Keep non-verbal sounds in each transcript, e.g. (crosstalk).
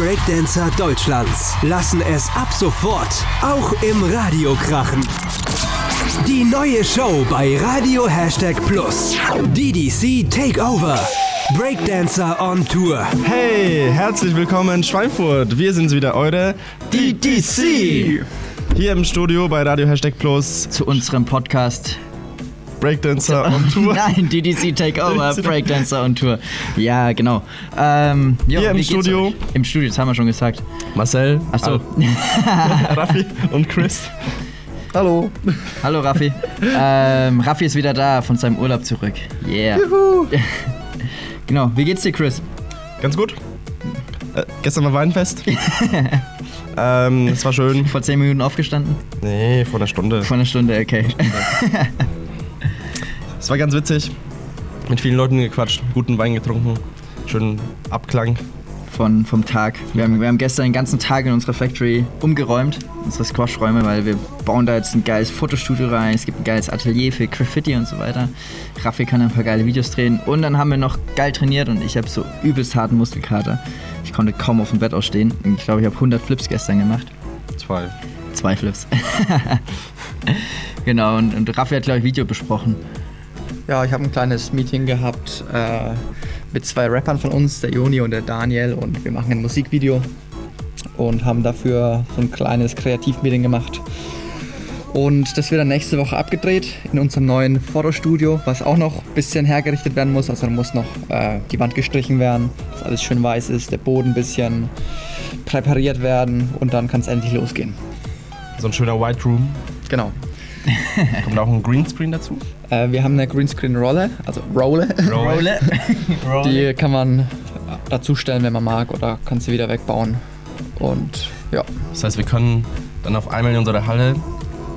Breakdancer Deutschlands lassen es ab sofort auch im Radio krachen. Die neue Show bei Radio Hashtag Plus. DDC Takeover. Breakdancer on Tour. Hey, herzlich willkommen in Schweinfurt. Wir sind wieder eure DDC. Hier im Studio bei Radio Hashtag Plus zu unserem Podcast Breakdancer on Tour. (laughs) Nein, DDC Takeover, (laughs) Breakdancer on Tour. Ja, genau. Ähm, jo, Hier im Studio. Im Studio, das haben wir schon gesagt. Marcel, Achso. (laughs) Raffi und Chris. Hallo. Hallo Raffi. ähm, Raffi ist wieder da von seinem Urlaub zurück. Yeah. genau, wie geht's dir, Chris? Ganz gut. Äh, gestern war Weinfest. ähm, es war schön. Vor 10 Minuten aufgestanden? Nee, vor einer Stunde. Vor einer Stunde, okay. Es war ganz witzig. Mit vielen Leuten gequatscht, guten Wein getrunken, schönen Abklang. Von, vom Tag. Wir haben, wir haben gestern den ganzen Tag in unserer Factory umgeräumt, unsere Squash-Räume, weil wir bauen da jetzt ein geiles Fotostudio rein, es gibt ein geiles Atelier für Graffiti und so weiter. Raffi kann ein paar geile Videos drehen und dann haben wir noch geil trainiert und ich habe so übelst harten Muskelkater. Ich konnte kaum auf dem Bett ausstehen. Ich glaube, ich habe 100 Flips gestern gemacht. Zwei. Zwei Flips. (laughs) genau, und, und Raffi hat, glaube ich, Video besprochen. Ja, ich habe ein kleines Meeting gehabt äh, mit zwei Rappern von uns, der Joni und der Daniel, und wir machen ein Musikvideo und haben dafür so ein kleines Kreativmeeting gemacht. Und das wird dann nächste Woche abgedreht in unserem neuen Fotostudio, was auch noch ein bisschen hergerichtet werden muss. Also da muss noch äh, die Wand gestrichen werden, dass alles schön weiß ist, der Boden ein bisschen präpariert werden und dann kann es endlich losgehen. So ein schöner White Room. Genau. (laughs) Kommt auch ein Greenscreen dazu. Äh, wir haben eine Greenscreen-Rolle, also Rolle. Rolle. (laughs) Die kann man dazustellen, wenn man mag, oder kann sie wieder wegbauen. Und ja, Das heißt, wir können dann auf einmal in unserer Halle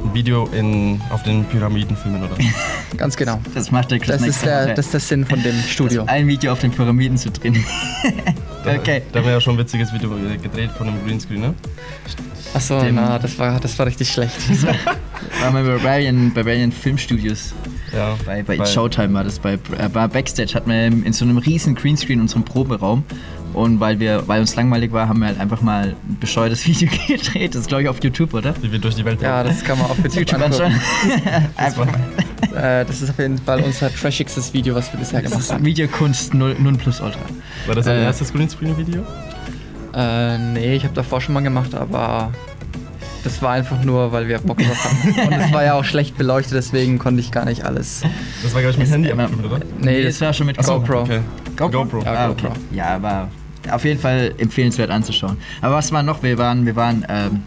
ein Video in, auf den Pyramiden filmen, oder? (laughs) ganz genau. Das macht der Chris Das ist der, das ist der Sinn von dem Studio. ein Video auf den Pyramiden zu drehen. okay. Da haben wir ja schon ein witziges Video gedreht von einem Greenscreen, ne? Achso, na, das war, das war richtig schlecht. Waren wir bei Barbarian, Barbarian Filmstudios. Ja. Bei, bei Weil- Showtime war das. Bei, äh, bei Backstage hatten wir in so einem riesen Greenscreen unseren Proberaum. Und weil wir, weil uns langweilig war, haben wir halt einfach mal ein bescheuertes (laughs) Video gedreht. Das ist, glaube ich, auf YouTube, oder? Wie wir durch die Welt ja, das kann man auf YouTube anschauen. (laughs) (laughs) einfach mal. Äh, das ist auf jeden Fall unser trashigstes Video, was wir bisher Das gemacht ist haben. Videokunst 0, 0 plus Ultra. War das dein Äh, erstes Greenscreen-Video? Äh, nee, ich habe davor schon mal gemacht, aber das war einfach nur, weil wir Bock drauf hatten. (laughs) Und es war ja auch schlecht beleuchtet, deswegen konnte ich gar nicht alles. Das war, glaube ich, mit Handy äh, abgefilmt, oder? Nee, das war schon mit Ach so, GoPro. Okay. GoPro. Ja, Ah, GoPro. okay. Ja, aber auf jeden Fall empfehlenswert anzuschauen. Aber was war noch? Wir waren, wir waren, ähm,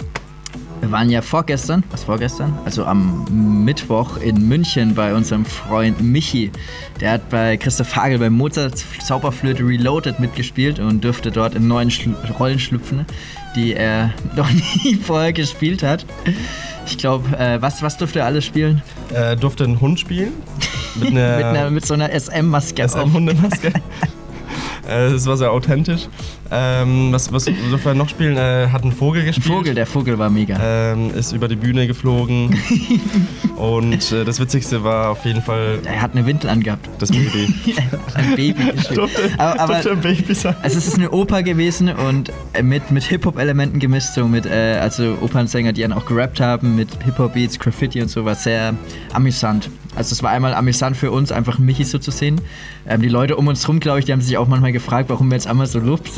wir waren ja vorgestern, was vorgestern? Also am Mittwoch in München bei unserem Freund Michi. Der hat bei Christoph Hagel bei Mozart Zauberflöte Reloaded mitgespielt und durfte dort in neuen Schlu Rollen schlüpfen, die er (laughs) noch nie vorher gespielt hat. Ich glaube, äh, was, was durfte er alles spielen? Äh, durfte einen Hund spielen. Mit (laughs) mit, einer, einer, mit so einer SM-Maske. SM-Hundemaske. Äh, Das war sehr authentisch. Ähm, was, was er noch spielen? Äh, hat einen Vogel Ein gespielt. Vogel, der Vogel war mega. Ähm, ist über die Bühne geflogen. (laughs) Und äh, das Witzigste war auf jeden Fall Er hat eine Windel angehabt. das Baby. (laughs) ein Baby gespielt. durfte, aber, aber durfte ein Baby sein. also es ist eine Oper gewesen und äh, mit, mit Hip-Hop-Elementen gemischt, so mit, äh, also Opernsänger, die dann auch gerappt haben, mit Hip-Hop-Beats, Graffiti und so, war sehr amüsant. Also es war einmal amüsant für uns, einfach Michi so zu sehen. Ähm, die Leute um uns rum, glaube ich, die haben sich auch manchmal gefragt, warum wir jetzt einmal so Luft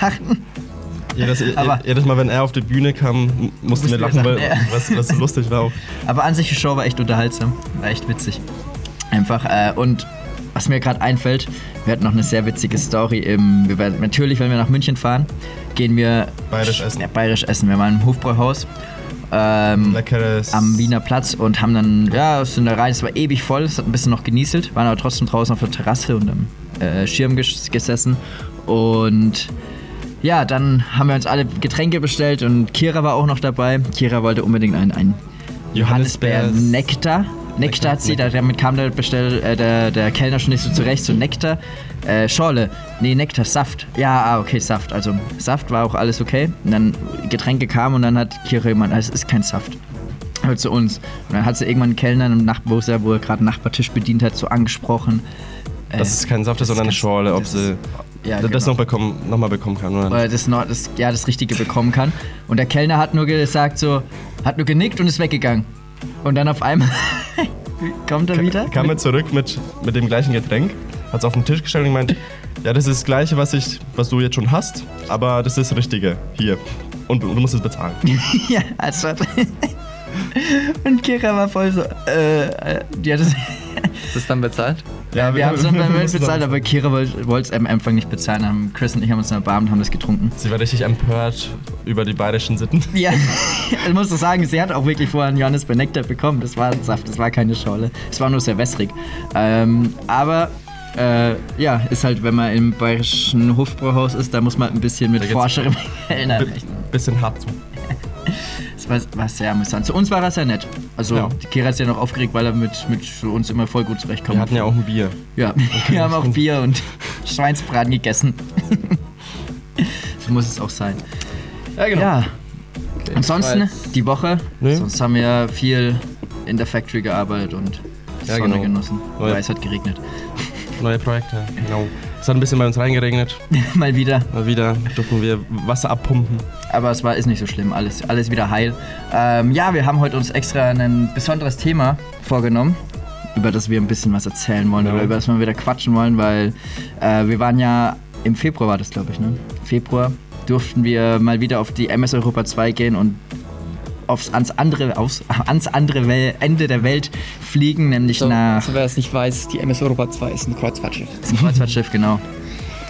lachen. (laughs) Jedes, Aber- jedes Mal, wenn er auf die Bühne kam, mussten wir lachen, weil was, was so lustig war auch. Aber an sich die Show war echt unterhaltsam, war echt witzig. Einfach, äh, und was mir gerade einfällt, wir hatten noch eine sehr witzige Story im, wir natürlich, wenn wir nach München fahren, gehen wir Bayerisch essen. Ja, bayerisch essen. Wir waren im Hofbräuhaus ähm, Leckeres. am Wiener Platz und haben dann, ja, sind da rein, es war ewig voll, es hat ein bisschen noch genieselt, waren aber trotzdem draußen auf der Terrasse und am äh, Schirm ges gesessen und ja, dann haben wir uns alle Getränke bestellt und Kira war auch noch dabei. Kira wollte unbedingt ein, ein Johannisbeer- Johannisbeer-Nektar. Nektar hat sie, da- damit kam der, Bestell, äh, der, der Kellner schon nicht so zurecht. So Nektar, äh, Schorle, nee, Nektar, Saft. Ja, ah, okay, Saft. Also Saft war auch alles okay. Und dann Getränke kamen und dann hat Kira gemeint, ah, es ist kein Saft. Hört zu uns. Und dann hat sie irgendwann einen Kellner, im Nach wo er gerade einen Nachbartisch bedient hat, so angesprochen. äh, Das ist kein Saft, das sondern eine Schorle, ob sie ja, das genau. noch, bekommen, noch mal bekommen kann. Oder? Oder das, noch, das, ja, das Richtige bekommen kann. Und der Kellner hat nur gesagt so, hat nur genickt und ist weggegangen. Und dann auf einmal (laughs) kommt er wieder. Kam er zurück mit, mit dem gleichen Getränk, hat es auf den Tisch gestellt und gemeint, ja, das ist das Gleiche, was, ich, was du jetzt schon hast, aber das ist das Richtige. Hier. Und du musst es bezahlen. (laughs) ja, also. und Kira war voll so, äh, äh, die hat es. Ist das dann bezahlt? Ja, wir haben es dann beim mussten (laughs) bezahlt, aber Kira wollte es am Anfang nicht bezahlen. Haben Chris und ich haben uns dann erbarmt und haben das getrunken. Sie war richtig empört über die bayerischen Sitten. (laughs) Ja, ich muss doch sagen, sie hat auch wirklich vorher einen Johannes bei Nektar bekommen. Das war ein Saft, das war keine Schorle. Es war nur sehr wässrig. Ähm, aber äh, ja, ist halt, wenn man im bayerischen Hofbrauhaus ist, da muss man ein bisschen mit forscherem B rechnen. bisschen hart zu. Das war, war sehr amüsant. Zu uns war er sehr nett. Also Ja. die Kira ist ja noch aufgeregt, weil er mit, mit uns immer voll gut zurechtkommt. Wir hatten ja auch ein Bier. Ja, (laughs) wir haben auch Bier und (laughs) Schweinsbraten gegessen. (laughs) so muss es auch sein. Ja, genau. Ja, ansonsten das war jetzt- die Woche. Nee. Sonst haben wir viel in der Factory gearbeitet und Ja, Sonne genau. genossen. Weil es hat geregnet. Neue Projekte, genau. Es hat ein bisschen bei uns reingeregnet. (laughs) Mal wieder. Mal wieder durften wir Wasser abpumpen. Aber es war ist nicht so schlimm. Alles, alles wieder heil. Ähm, ja, wir haben heute uns extra ein besonderes Thema vorgenommen, über das wir ein bisschen was erzählen wollen Ja. oder über das wir wieder quatschen wollen, weil äh, wir waren ja im Februar war das, glaube ich, ne? Februar durften wir mal wieder auf die MS Europa 2 gehen und aufs, ans, andere, aufs, ans andere Wel Ende der Welt fliegen, nämlich So, nach so wer es nicht weiß, die MS Europa 2 ist ein Kreuzfahrtschiff. Das ist ein Kreuzfahrtschiff, genau.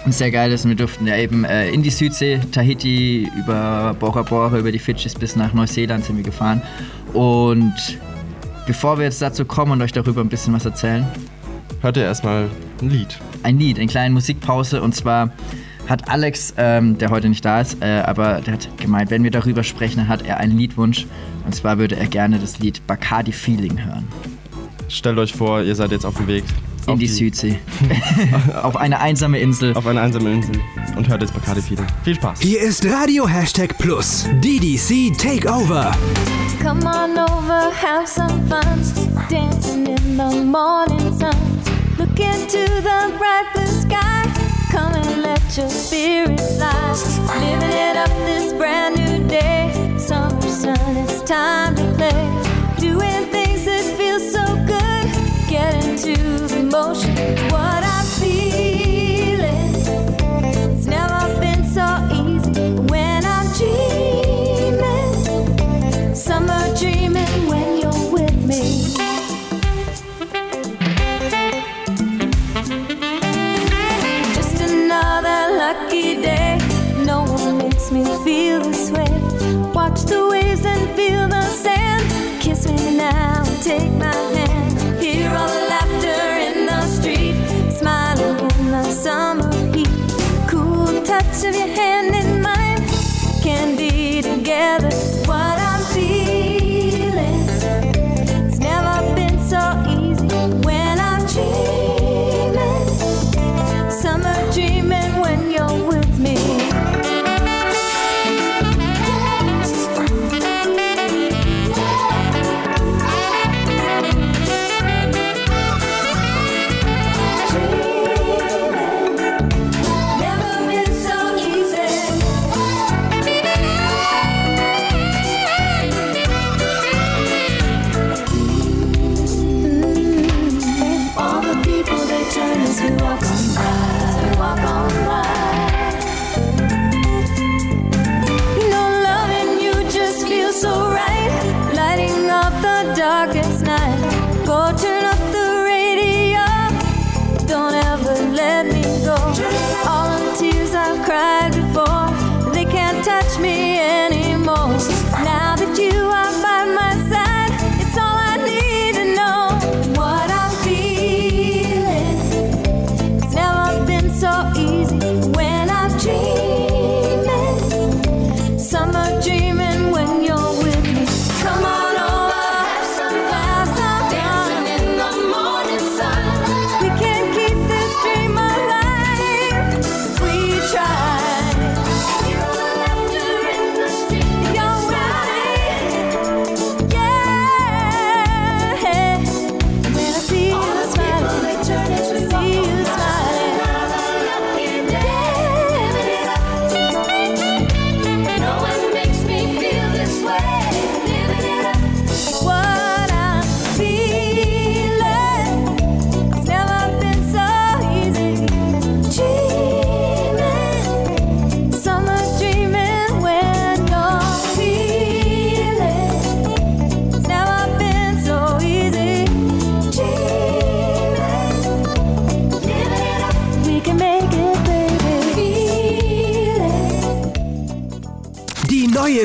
Und sehr geil ist, wir durften ja eben äh, in die Südsee, Tahiti, über Bora Bora, über die Fidschis bis nach Neuseeland sind wir gefahren. Und bevor wir jetzt dazu kommen und euch darüber ein bisschen was erzählen, Hört ihr erstmal ein Lied. ein Lied, eine kleine Musikpause. Und zwar hat Alex, ähm, der heute nicht da ist, äh, aber der hat gemeint, wenn wir darüber sprechen, dann hat er einen Liedwunsch. Und zwar würde er gerne das Lied Bacardi Feeling hören. Stellt euch vor, ihr seid jetzt auf dem Weg In auf die, Südsee. (laughs) (laughs) Auf eine einsame Insel. auf eine einsame Insel und hört jetzt Bacardi Feeling. Viel Spaß. Hier ist Radio Hashtag Plus. DDC Takeover. Come on over, have some fun. Dancing in the morning sun. Look into the bright blue sky. Your spirit fly. Living it up this brand new day. Summer sun, it's time to play. Doing things that feel so good. Get into the motion. Take my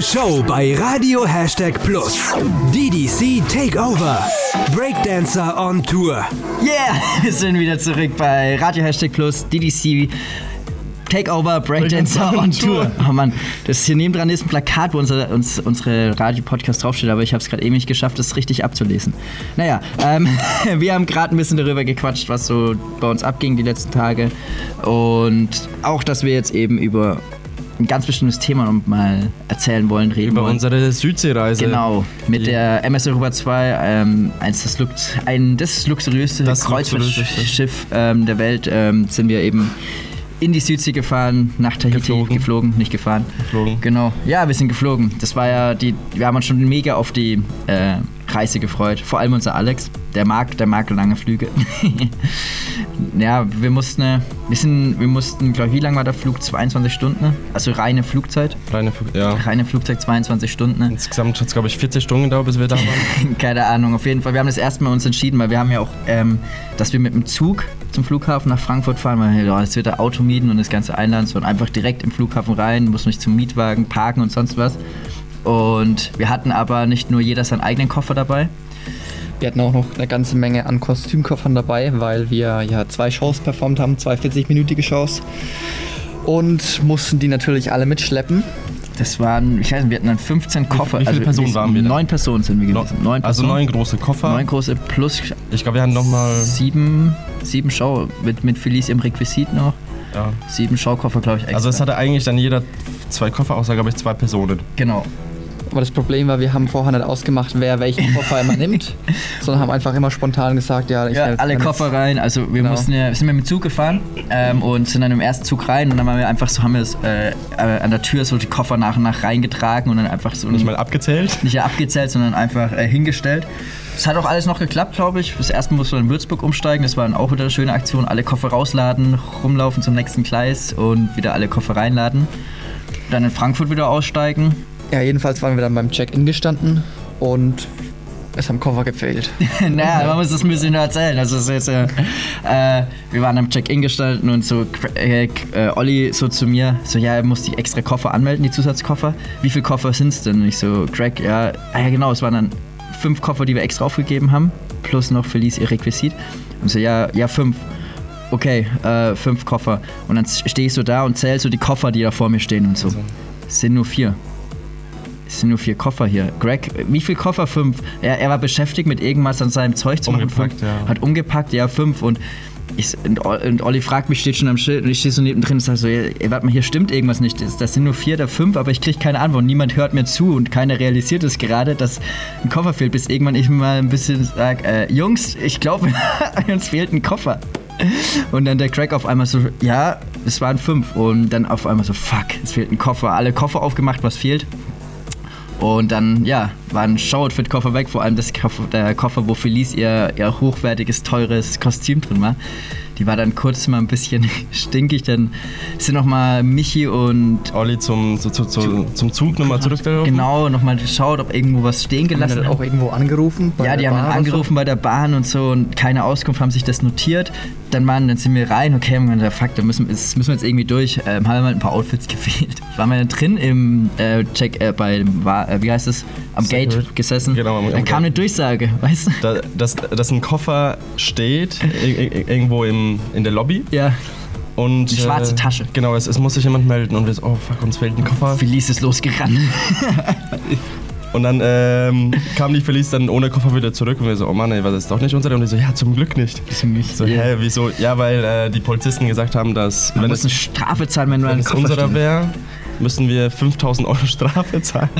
neue Show bei Radio Hashtag Plus. DDC Takeover. Breakdancer on Tour. Yeah, (laughs) wir sind wieder zurück bei Radio Hashtag Plus, DDC Takeover Breakdancer on Tour. Oh Mann, das hier nebendran ist ein Plakat, wo unser, uns, unsere Radio-Podcast draufsteht, aber ich habe es gerade eben nicht geschafft, das richtig abzulesen. Naja, ähm, (laughs) wir haben gerade ein bisschen darüber gequatscht, was so bei uns abging die letzten Tage. Und auch, dass wir jetzt eben über ein ganz bestimmtes Thema noch mal erzählen wollen, reden Über wollen. unsere Südseereise. Genau, mit Die- der MS Europa 2, ähm, eins das, Lux ein, das luxuriöste Das Kreuzfahrtschiff ähm, der Welt, ähm, sind wir eben in die Südsee gefahren, nach Tahiti Geflogen. geflogen, nicht gefahren. Geflogen. Genau, ja, wir sind geflogen. Das war ja die, wir haben uns schon mega auf die äh, Reise gefreut. Vor allem unser Alex, der mag, der mag lange Flüge. (laughs) ja, wir mussten, wir sind, wir mussten, glaube ich, wie lange war der Flug? 22 Stunden, also reine Flugzeit. Reine, ja. Reine Flugzeit 22 Stunden. Insgesamt hat es, glaube ich, 40 Stunden gedauert, bis wir da waren. (laughs) Keine Ahnung, auf jeden Fall. Wir haben das erste Mal uns entschieden, weil wir haben ja auch, ähm, dass wir mit dem Zug zum Flughafen nach Frankfurt fahren, weil ja, es wird der Auto mieten und das ganze Einland, sondern einfach direkt im Flughafen rein, muss nicht zum Mietwagen parken und sonst was. Und wir hatten aber nicht nur jeder seinen eigenen Koffer dabei. Wir hatten auch noch eine ganze Menge an Kostümkoffern dabei, weil wir ja zwei Shows performt haben, zwei 40-minütige Shows. Und mussten die natürlich alle mitschleppen. Das waren, ich weiß nicht, wir hatten dann 15 Koffer. wie viele also Personen waren wir? Neun Personen sind wir gewesen. Neun also neun große Koffer. Neun große plus Ich glaube, wir hatten nochmal. sieben, sieben Show mit, mit Felice im Requisit noch. Ja. Sieben Schaukoffer, glaube ich, extra. Also es hatte eigentlich dann jeder zwei Koffer, außer, glaube ich, zwei Personen. genau. Aber das Problem war, wir haben vorher nicht ausgemacht, wer welchen Koffer immer nimmt, (laughs) sondern haben einfach immer spontan gesagt, ja, ich Ja, nehme- alle Koffer rein. Also wir Genau. mussten ja, wir sind mit dem Zug gefahren ähm, und sind dann im ersten Zug rein und dann haben wir einfach so, haben wir es äh, äh, an der Tür so die Koffer nach und nach reingetragen und dann einfach so Nicht mal abgezählt. nicht abgezählt, sondern einfach äh, hingestellt. Es hat auch alles noch geklappt, glaube ich. Das erste Mal mussten wir in Würzburg umsteigen. Das war dann auch wieder eine schöne Aktion. Alle Koffer rausladen, rumlaufen zum nächsten Gleis und wieder alle Koffer reinladen. Dann in Frankfurt wieder aussteigen. Ja, jedenfalls waren wir dann beim Check-in gestanden und es haben Koffer gefehlt. (laughs) naja, man muss das ein bisschen erzählen. Also es ist äh, äh, wir waren am Check-in gestanden und so äh, äh, Olli so zu mir, so ja, er muss die extra Koffer anmelden, die Zusatzkoffer. Wie viele Koffer sind es denn? Und ich so, Craig, ja, ah, ja genau, es waren dann fünf Koffer, die wir extra aufgegeben haben, plus noch Felice ihr Requisit. Und so, ja, ja, fünf. Okay, äh, fünf Koffer. Und dann stehe ich so da und zähle so die Koffer, die da vor mir stehen und so. Es sind nur vier. Es sind nur vier Koffer hier. Greg, wie viel Koffer? Fünf. Er, er war beschäftigt mit irgendwas an seinem Zeug zu machen. Umgepackt, ja. Hat umgepackt, ja, fünf. Und, ich, und, und Olli fragt mich, steht schon am Schild und ich stehe so nebendrin und sage so, ey, warte mal, hier stimmt irgendwas nicht. Das, das sind nur vier oder fünf, aber ich kriege keine Antwort. Niemand hört mir zu und keiner realisiert es gerade, dass ein Koffer fehlt, bis irgendwann ich mal ein bisschen sage, äh, Jungs, ich glaube, (laughs) uns fehlt ein Koffer. Und dann der Craig auf einmal so, ja, es waren fünf. Und dann auf einmal so, fuck, es fehlt ein Koffer. Alle Koffer aufgemacht, was fehlt. Und dann, ja, war ein Show-Outfit-Koffer weg, vor allem das Koffer, der Koffer, wo Felice ihr, ihr hochwertiges, teures Kostüm drin war. Die war dann kurz mal ein bisschen (laughs) stinkig, dann sind nochmal Michi und Olli zum, zu, zu, zu, zum Zug nochmal zurückgelaufen. genau nochmal geschaut, ob irgendwo was stehen Haben gelassen dann auch irgendwo angerufen? bei ja, die haben dann und so? angerufen bei der Bahn und so und keine Auskunft, haben sich das notiert. Dann, waren, dann sind wir rein, okay, haben wir gesagt, fuck, da müssen, das müssen wir jetzt irgendwie durch. Ähm, haben wir mal ein paar Outfits (laughs) gefehlt. Waren wir dann drin im äh, Check, äh, bei, war, äh, wie heißt es, am Secret. Gate gesessen. Genau, am- am dann kam Gate. eine Durchsage, (laughs) weißt du? Da, dass, dass ein Koffer steht, irgendwo im, in der Lobby. Ja, Und, Eine schwarze äh, Tasche. Genau, es, es muss sich jemand melden und wir so, oh fuck, uns fehlt ein Koffer. Felice ist losgerannt. (laughs) Und dann ähm, kam die Felice dann ohne Koffer wieder zurück und wir so, oh Mann, ey, was ist doch nicht unsere? Und die so, ja, zum Glück nicht. So, hä, wieso? Ja, weil äh, die Polizisten gesagt haben, dass Man wenn muss es, eine Strafe zahlen, wenn du wenn einen es Koffer unserer stehst. wäre, müssen wir 5000 Euro Strafe zahlen.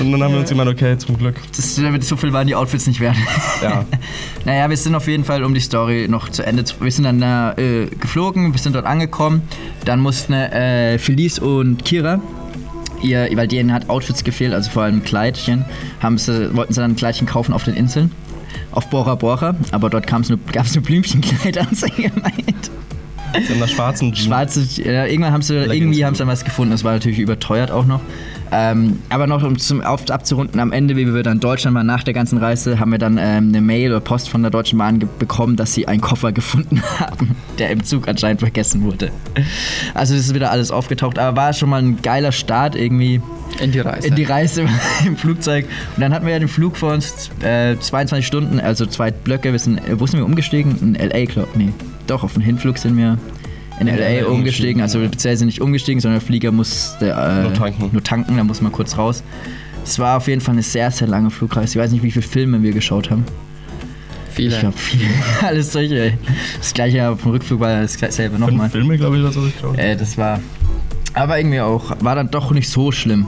und dann haben wir uns gemeint, okay, zum Glück. Das, so viel waren die Outfits nicht wert. Ja. (laughs) Naja, wir sind auf jeden Fall, um die Story noch zu Ende zu. Wir sind dann äh, geflogen, wir sind dort angekommen. Dann mussten äh, Felice und Kira, ihr, weil denen hat Outfits gefehlt, also vor allem Kleidchen, haben sie, wollten sie dann ein Kleidchen kaufen auf den Inseln. Auf Bora Bora, aber dort gab es nur, nur Blümchenkleid, (laughs) haben (laughs) haben nach schwarzen Jeans. Schwarze, ja, irgendwann haben sie, Leggings. irgendwie haben sie dann was gefunden. Das war natürlich überteuert auch noch. Ähm, aber noch um zum auf, abzurunden, am Ende, wie wir dann in Deutschland waren, nach der ganzen Reise, haben wir dann ähm, eine Mail oder Post von der Deutschen Bahn bekommen, dass sie einen Koffer (laughs) gefunden haben, der im Zug anscheinend vergessen wurde. Also das ist wieder alles aufgetaucht, aber war schon mal ein geiler Start irgendwie In die Reise. in die Reise (laughs) im Flugzeug. Und dann hatten wir ja den Flug vor uns, äh, 22 Stunden, also zwei Blöcke. Wir sind, äh, wo sind wir umgestiegen? In L.A., glaube Nee, doch, auf den Hinflug sind wir in L.A. LA umgestiegen. Also beziehungsweise nicht umgestiegen, sondern der Flieger musste äh, Nur tanken. nur tanken, da muss man kurz raus. Es war auf jeden Fall eine sehr, sehr lange Flugreise. Ich weiß nicht, wie viele Filme wir geschaut haben. Viele. Ich glaube, viele. (laughs) Alles solche. ey. Das gleiche auf dem Rückflug war das selbe Fünf nochmal. Filme, glaube ich, oder so. Ich glaub. Äh, das war. Aber irgendwie auch, war dann doch nicht so schlimm.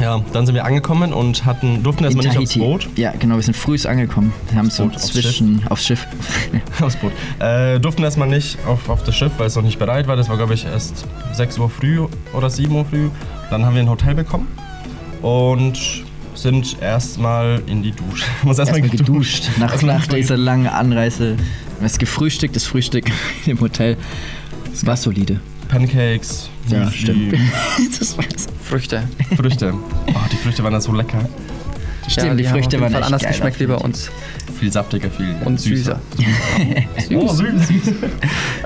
Ja, dann sind wir angekommen und hatten, durften erstmal nicht aufs. Boot. Ja, genau, wir sind früh angekommen. Wir haben so Boot, aufs zwischen aufs Schiff. (laughs) aufs Boot. Äh, durften erstmal nicht auf, auf das Schiff, weil es noch nicht bereit war. Das war, glaube ich, erst 6 Uhr früh oder 7 Uhr früh. Dann haben wir ein Hotel bekommen und sind erstmal in die Dusche. (laughs) Muss erstmal Erstmal geduscht. Nach, Erstmal nach erstmal dieser langen Anreise. Das gefrühstückt, das Frühstück (laughs) im Hotel. Es war solide. Pancakes, Ja, stimmt. (laughs) das war's. Früchte. Früchte. Oh, die Früchte waren da so lecker. Stimmt, ja, die, die, haben auf Früchte jeden waren Fall echt anders geil, geschmeckt wie bei uns. Viel saftiger, viel Und süßer. (laughs) Oh, süß.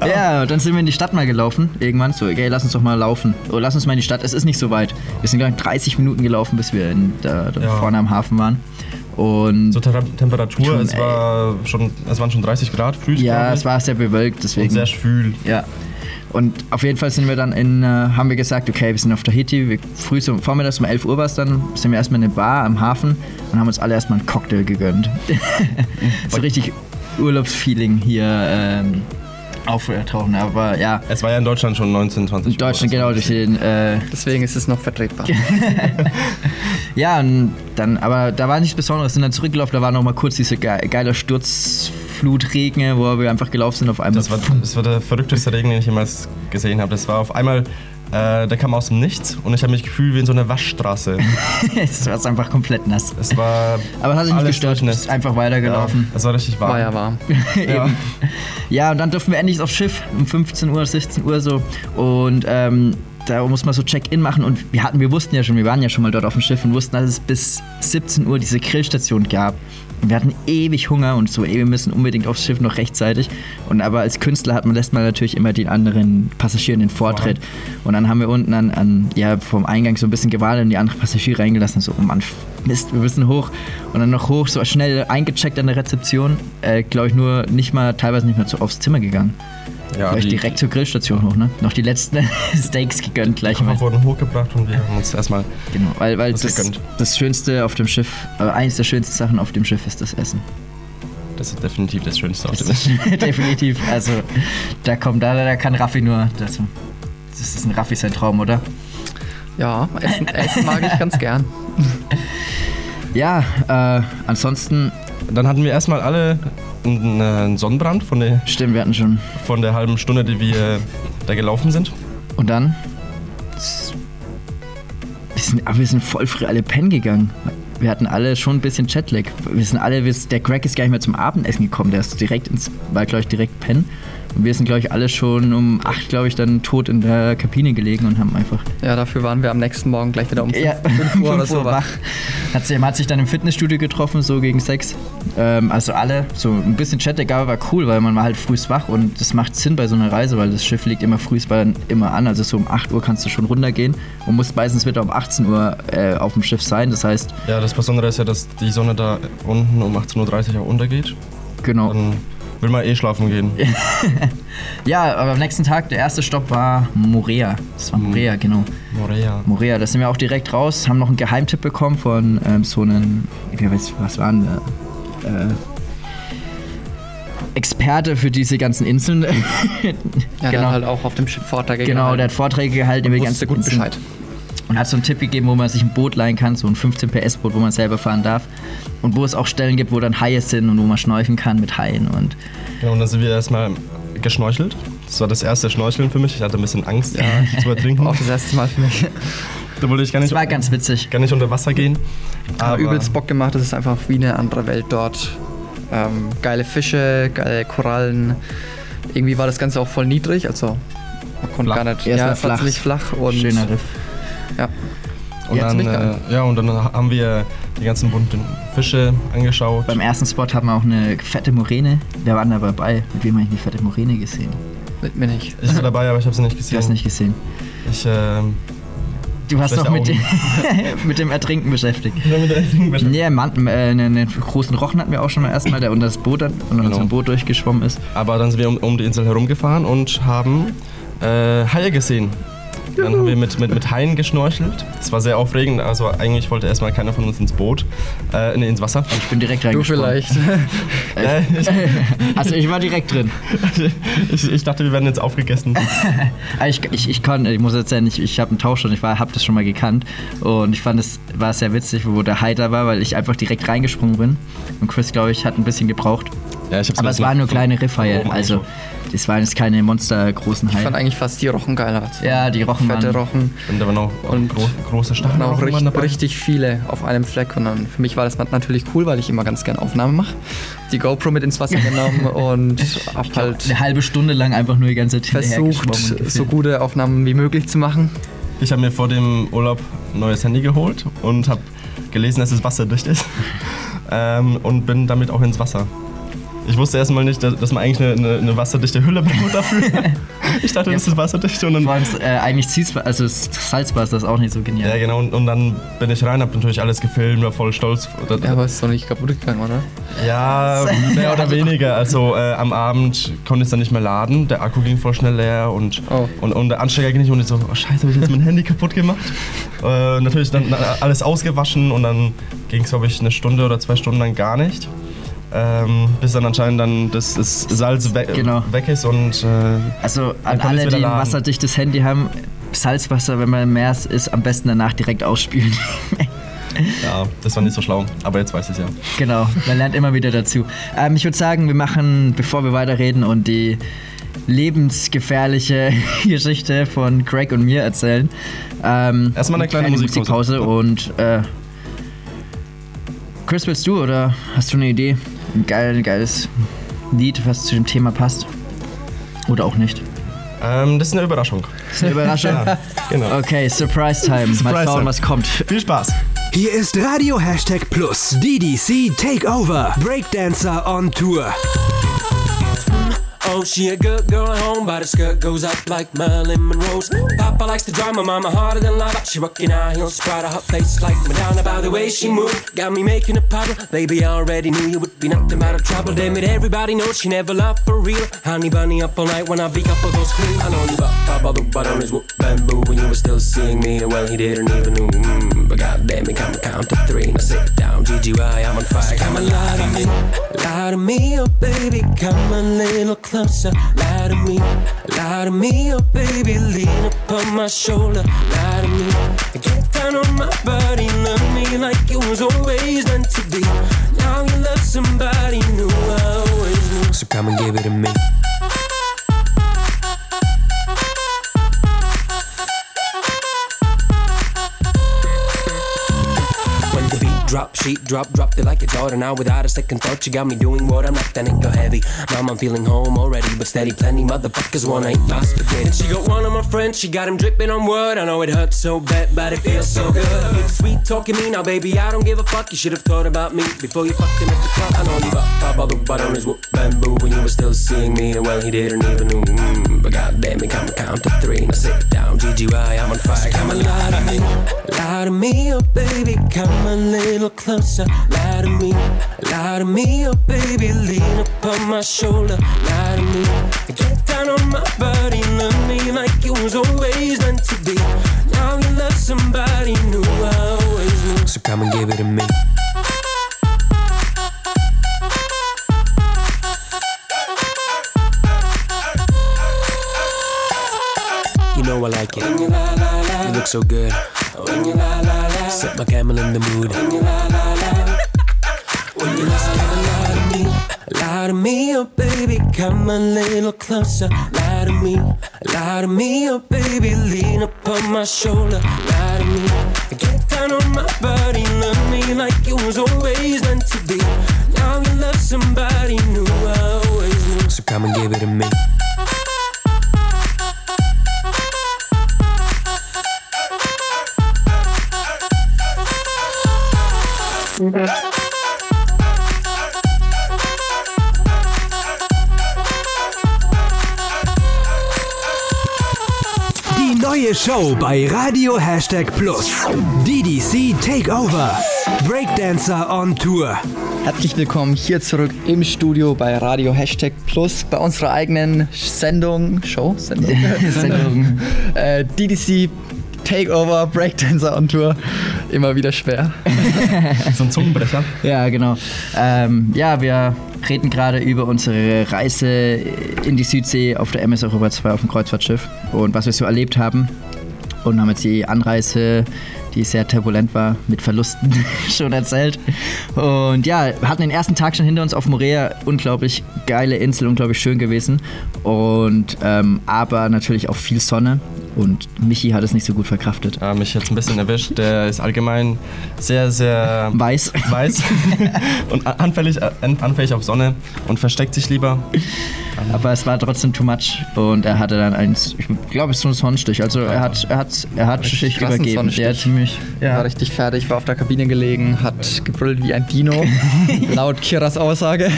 (laughs) Ja, und dann sind wir in die Stadt mal gelaufen. Irgendwann so, okay, lass uns doch mal laufen. Oh, lass uns mal in die Stadt. Es ist nicht so weit. Wir sind gleich 30 Minuten gelaufen, bis wir in, da, da Ja. vorne am Hafen waren. Und Ter Temperatur, Schon, es, war schon, es waren schon 30 Grad früh. ja, es war sehr bewölkt, deswegen. und sehr schwül. Ja. Und auf jeden Fall sind wir dann in, äh, haben wir gesagt, okay, wir sind auf Tahiti. Wir, früh so, vormittags um 11 Uhr war es dann, sind wir erstmal in eine Bar am Hafen und haben uns alle erstmal einen Cocktail gegönnt. (laughs) so richtig Urlaubsfeeling hier ähm, auftauchen. Aber ja, Es war ja in Deutschland schon 19, 20 in Deutschland Uhr. genau durch den. Äh, Deswegen ist es noch vertretbar. (laughs) ja, und dann, aber da war nichts Besonderes. Sind dann zurückgelaufen, da war noch mal kurz diese ge geiler Sturzflutregen, wo wir einfach gelaufen sind auf einmal. Das war, das war der verrückteste Regen, den ich jemals gesehen habe. Das war auf einmal, äh, der kam aus dem Nichts und ich habe mich gefühlt wie in so einer Waschstraße. (laughs) es war einfach komplett nass. Es war. Aber hat sich nicht gestört, es ist einfach weitergelaufen. Ja, es war richtig warm. War ja warm. (laughs) Ja. Ja, und dann durften wir endlich aufs Schiff um 15 Uhr, 16 Uhr so. Und ähm, da muss man so Check-in machen. Und wir hatten, wir wussten ja schon, wir waren ja schon mal dort auf dem Schiff und wussten, dass es bis 17 Uhr diese Grillstation gab. Wir hatten ewig Hunger und so, ey, wir müssen unbedingt aufs Schiff noch rechtzeitig. Und aber als Künstler hat man, lässt man natürlich immer den anderen Passagieren den Vortritt. Und dann haben wir unten an, an ja, vom Eingang so ein bisschen gewartet und die anderen Passagiere reingelassen. So, oh Mann, Mist, wir müssen hoch. Und dann noch hoch, so schnell eingecheckt an der Rezeption. Äh, Glaube ich nur nicht mal, teilweise nicht mehr zu, aufs Zimmer gegangen. Ja, Gleich die, direkt zur Grillstation hoch, ne? Noch die letzten (laughs) Steaks gegönnt die gleich Koffer mal. wurden hochgebracht und wir haben uns erstmal. Genau, weil, weil das, gegönnt. das Schönste auf dem Schiff, äh, eines der schönsten Sachen auf dem Schiff ist das Essen. Das ist definitiv das Schönste auf dem ist (laughs) definitiv. Also, da kommt, da, da kann Raffi nur. Das, das ist ein Raffi sein Traum, oder? Ja, Essen, Essen mag ich ganz gern. (laughs) Ja, äh, ansonsten, Dann hatten wir erstmal alle einen, äh, einen Sonnenbrand von der, stimmt, wir hatten schon. von der halben Stunde, die wir da gelaufen sind. Und dann. Wir sind, aber wir sind voll früh alle pennen gegangen. Wir hatten alle schon ein bisschen Jetlag. Wir sind alle, wir, der Greg ist gar nicht mehr zum Abendessen gekommen. Der ist direkt ins, war glaube ich direkt pennen. Und wir sind glaube ich alle schon um acht, glaube ich, dann tot in der Kabine gelegen und haben einfach Ja, dafür waren wir am nächsten Morgen gleich wieder um 5 ja, Uhr (laughs) oder so wach. Hat sich, man hat sich dann im Fitnessstudio getroffen, so gegen sechs. Ähm, also alle, so ein bisschen Chatlag, aber war cool, weil man war halt früh wach und das macht Sinn bei so einer Reise, weil das Schiff liegt immer früh immer an. Also so um 8 Uhr kannst du schon runtergehen und musst meistens wieder um 18 Uhr äh, auf dem Schiff sein. Das heißt, Ja, das Besondere ist ja, dass die Sonne da unten um 18.30 Uhr auch untergeht. genau. Dann will man eh schlafen gehen. (laughs) Ja, aber am nächsten Tag, der erste Stopp war Morea. Das war Morea, genau. Morea. Morea, da sind wir auch direkt raus, haben noch einen Geheimtipp bekommen von ähm, so einem, ich weiß, was waren äh, äh, Experte für diese ganzen Inseln. (laughs) Ja, der genau, hat halt auch auf dem Schiff Vorträge genau, der hat Vorträge gehalten über die ganzen gut Inseln Bescheid. Und hat so einen Tipp gegeben, wo man sich ein Boot leihen kann, so ein 15 PS Boot, wo man selber fahren darf und wo es auch Stellen gibt, wo dann Haie sind und wo man schnorcheln kann mit Haien und Genau, und dann sind wir erstmal geschnorchelt. Das war das erste Schnorcheln für mich. Ich hatte ein bisschen Angst, ja. (laughs) zu ertrinken. Auch das erste Mal für mich. Da wollte ich gar das nicht, war ganz witzig. gar nicht unter Wasser gehen. Aber übelst Bock gemacht, das ist einfach wie eine andere Welt dort. Ähm, geile Fische, geile Korallen, irgendwie war das Ganze auch voll niedrig, also man konnte Flach. gar nicht, ja, flach. flach und Schöner Riff. Ja. Und Ja, dann, äh, ja, und dann haben wir die ganzen bunten Fische angeschaut. Beim ersten Spot haben wir auch eine fette Moräne. Wer war denn da dabei? Mit wem habe ich eine fette Moräne gesehen? mit mir nicht. Ich war dabei, aber ich habe sie nicht Ich gesehen. habe es nicht gesehen. Ich, ähm, Du warst Schlechte doch mit, dem- (laughs) mit dem Ertrinken beschäftigt. war mit der richtigen Wäsche. Nee, Mann, äh, einen, großen Rochen hatten wir auch schon mal erstmal, der unter das Boot hat, unter Genau. unserem Boot durchgeschwommen ist. Aber dann sind wir um, um die Insel herumgefahren und haben äh, Haie gesehen. Dann haben wir mit, mit, mit Haien geschnorchelt. Es war sehr aufregend. Also eigentlich wollte erstmal keiner von uns ins Boot, äh, nee, ins Wasser. Ich bin direkt Du reingeschwommen. vielleicht. (laughs) Äh, ich, (laughs) Also ich war direkt drin. ich, ich dachte, wir werden jetzt aufgegessen. Aber (laughs) Ich, ich, ich, kann, ich muss erzählen, ich, ich habe einen Tausch schon, ich habe das schon mal gekannt und ich fand es war sehr witzig, wo der Heiter war, weil ich einfach direkt reingesprungen bin und Chris, glaube ich, hat ein bisschen gebraucht. Ja, ich hab's Aber es waren nur kleine Riffhaie, oben also das waren jetzt keine monstergroßen Ich fand Haie. eigentlich fast die Rochen geiler. Ja, die Rochen Fette waren... Rochen. Und da waren auch Und- gro große Stacheln Und auch richtig, dabei. richtig viele auf einem Fleck. Und dann für mich war das natürlich cool, weil ich immer ganz gern Aufnahmen mache. Die GoPro mit ins Wasser (laughs) genommen und hab halt Eine halbe Stunde lang einfach nur die ganze Zeit versucht, so gute Aufnahmen wie möglich zu machen. Ich habe mir vor dem Urlaub ein neues Handy geholt und habe gelesen, dass es wasserdicht ist. (laughs) ähm, und bin damit auch ins Wasser. Ich wusste erstmal nicht, dass man eigentlich eine, eine, eine wasserdichte Hülle braucht dafür. (laughs) ich dachte, das ist wasserdicht und dann Vor allem äh, eigentlich Zielswa- also Salzwasser ist auch nicht so genial. Ja, genau. Und, und dann bin ich rein, hab natürlich alles gefilmt, war voll stolz. Ja, aber ist doch nicht kaputt gegangen, oder? Ja, (laughs) mehr oder weniger. Also äh, am Abend konnte ich es dann nicht mehr laden. Der Akku ging voll schnell leer und, Oh. und, und der Anstecker ging nicht. Und ich so, oh scheiße, habe ich jetzt mein Handy kaputt gemacht? Äh, natürlich dann alles ausgewaschen und dann ging es, glaube ich, eine Stunde oder zwei Stunden lang gar nicht. Ähm, bis dann anscheinend dann das, das Salz we Genau. weg ist und äh, Also an alle, die ein wasserdichtes Handy haben, Salzwasser, wenn man im Meer ist, am besten danach direkt ausspülen. (laughs) ja, das war nicht so schlau. Aber jetzt weiß ich ja. genau, man lernt immer wieder dazu. Ähm, ich würde sagen, wir machen, bevor wir weiterreden und die lebensgefährliche (laughs) Geschichte von Craig und mir erzählen. Ähm, Erstmal eine kleine Musikpause. und äh, Chris, willst du oder hast du eine Idee? Ein, geil, geiles Lied, was zu dem Thema passt? Oder auch nicht? Ähm, das ist eine Überraschung. Das ist eine Überraschung. Genau. Okay, Surprise Time. Mal Surprise schauen, Time. was kommt. Viel Spaß! Hier ist Radio Hashtag Plus DDC Takeover. Breakdancer on Tour. Oh, she a good girl at home, but her skirt goes up like Marilyn Monroe's. Papa likes to drive my mama harder than lava. She rockin' high heels, spread her face like Madonna by the way she moved. Got me making a puddle. Baby, I already knew you would be nothing but a trouble. Damn it, everybody knows she never loved for real. Honey bunny up all night when I beat up all those cream. I know you got Papa the butter is whoop bamboo when you were still seeing me. Well, he didn't even know. Mm, but goddamn, he come count to three. Now sit down, GGY, I'm on fire. Come and lie to me, lie to me, oh baby, come a little closer. Lie to me, lie to me, oh baby, lean upon my shoulder. Lie to me, get down on my body, love me like it was always meant to be. Now you love somebody new, I always knew. So come and give it to me. Drop, sheet drop, dropped it like it's order now without a second thought. You got me doing what I'm not, then it go heavy. Mom, I'm feeling home already, but steady. Plenty motherfuckers wanna eat my spaghetti. And she got one of my friends, she got him dripping on wood. I know it hurts so bad, but it feels so good. Sweet talking me now, baby. I don't give a fuck. You should have thought about me before you fucked him the club. I know you got the butter is whoop bamboo you still seeing me. And well, he didn't even know. Mm, but goddamn, it, come count to three. Now sit down, GGY, I'm on fire. So Come and lie to me, lie to me, oh baby, come a little closer. Lie to me, lie to me, oh baby, lean upon my shoulder. Lie to me, get down on my body, love me like it was always meant to be. Now you love somebody new, I always knew. So come and give it to me. Know I like it. You look so good. Set my camel in the mood. Lie to me, lie to me, oh baby, come a little closer. Lie to me, lie to me, oh baby, lean upon my shoulder. Lie to me, get down on my body, love me like it was always meant to be. Now you love somebody new, I always knew. So come and give it to me. Neue Show bei Radio Hashtag Plus. DDC Takeover. Breakdancer on Tour. Herzlich willkommen hier zurück im Studio bei Radio Hashtag Plus bei unserer eigenen Sendung, Show, Sendung, (laughs) Sendung. äh, DDC Takeover Breakdancer on Tour. Immer wieder schwer. (laughs) So ein Zungenbrecher. Ja, genau. Ähm, ja, wir reden gerade über unsere Reise in die Südsee auf der MS Europa 2 auf dem Kreuzfahrtschiff und was wir so erlebt haben. Und haben jetzt die Anreise, die sehr turbulent war, mit Verlusten (laughs) schon erzählt. Und ja, wir hatten den ersten Tag schon hinter uns auf Morea. Unglaublich geile Insel, unglaublich schön gewesen. Und ähm, aber natürlich auch viel Sonne. Und Michi hat es nicht so gut verkraftet. Äh, mich jetzt ein bisschen erwischt. Der ist allgemein sehr, sehr Weiß. weiß (laughs) und anfällig, anfällig auf Sonne und versteckt sich lieber. Aber es war trotzdem too much und er hatte dann eins, ich glaube, es ist so ein Sonnenstich. Also er hat, er hat, er hat sich übergeben. Sonnenstich. Der ziemlich, War richtig fertig, war auf der Kabine gelegen, hat gebrüllt wie ein Dino, (laughs) laut Kiras Aussage.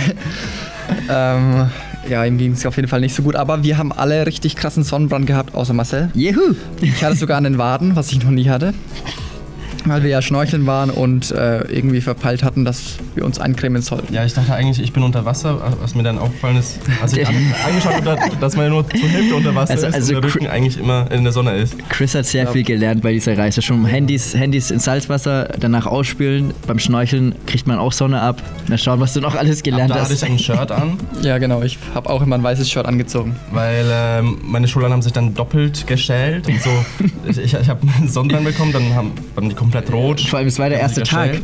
(laughs) ähm, ja, ihm ging es auf jeden Fall nicht so gut, aber wir haben alle richtig krassen Sonnenbrand gehabt, außer Marcel. Juhu! Ich hatte sogar an den Waden, was ich noch nie hatte. Weil wir ja schnorcheln waren und äh, irgendwie verpeilt hatten, dass wir uns eincremen sollten. Ja, ich dachte eigentlich, ich bin unter Wasser, was mir dann aufgefallen ist, als ich (laughs) an, angeschaut habe, dass man ja nur zur Hälfte unter Wasser Also- ist also und der Rücken eigentlich immer in der Sonne ist. Chris hat sehr viel gelernt bei dieser Reise. Schon Handys, Handys ins Salzwasser, danach ausspülen. Beim Schnorcheln kriegt man auch Sonne ab. Mal schauen, was du noch alles Ab gelernt da hatte hast. ich ein Shirt an, (laughs) Ja, genau. Ich habe auch immer ein weißes Shirt angezogen. weil ähm, meine Schultern haben sich dann doppelt geschält und so. (laughs) Ich, ich, ich habe Sonnenbrand bekommen, dann haben, waren die komplett rot. Vor allem, es war der erste Tag.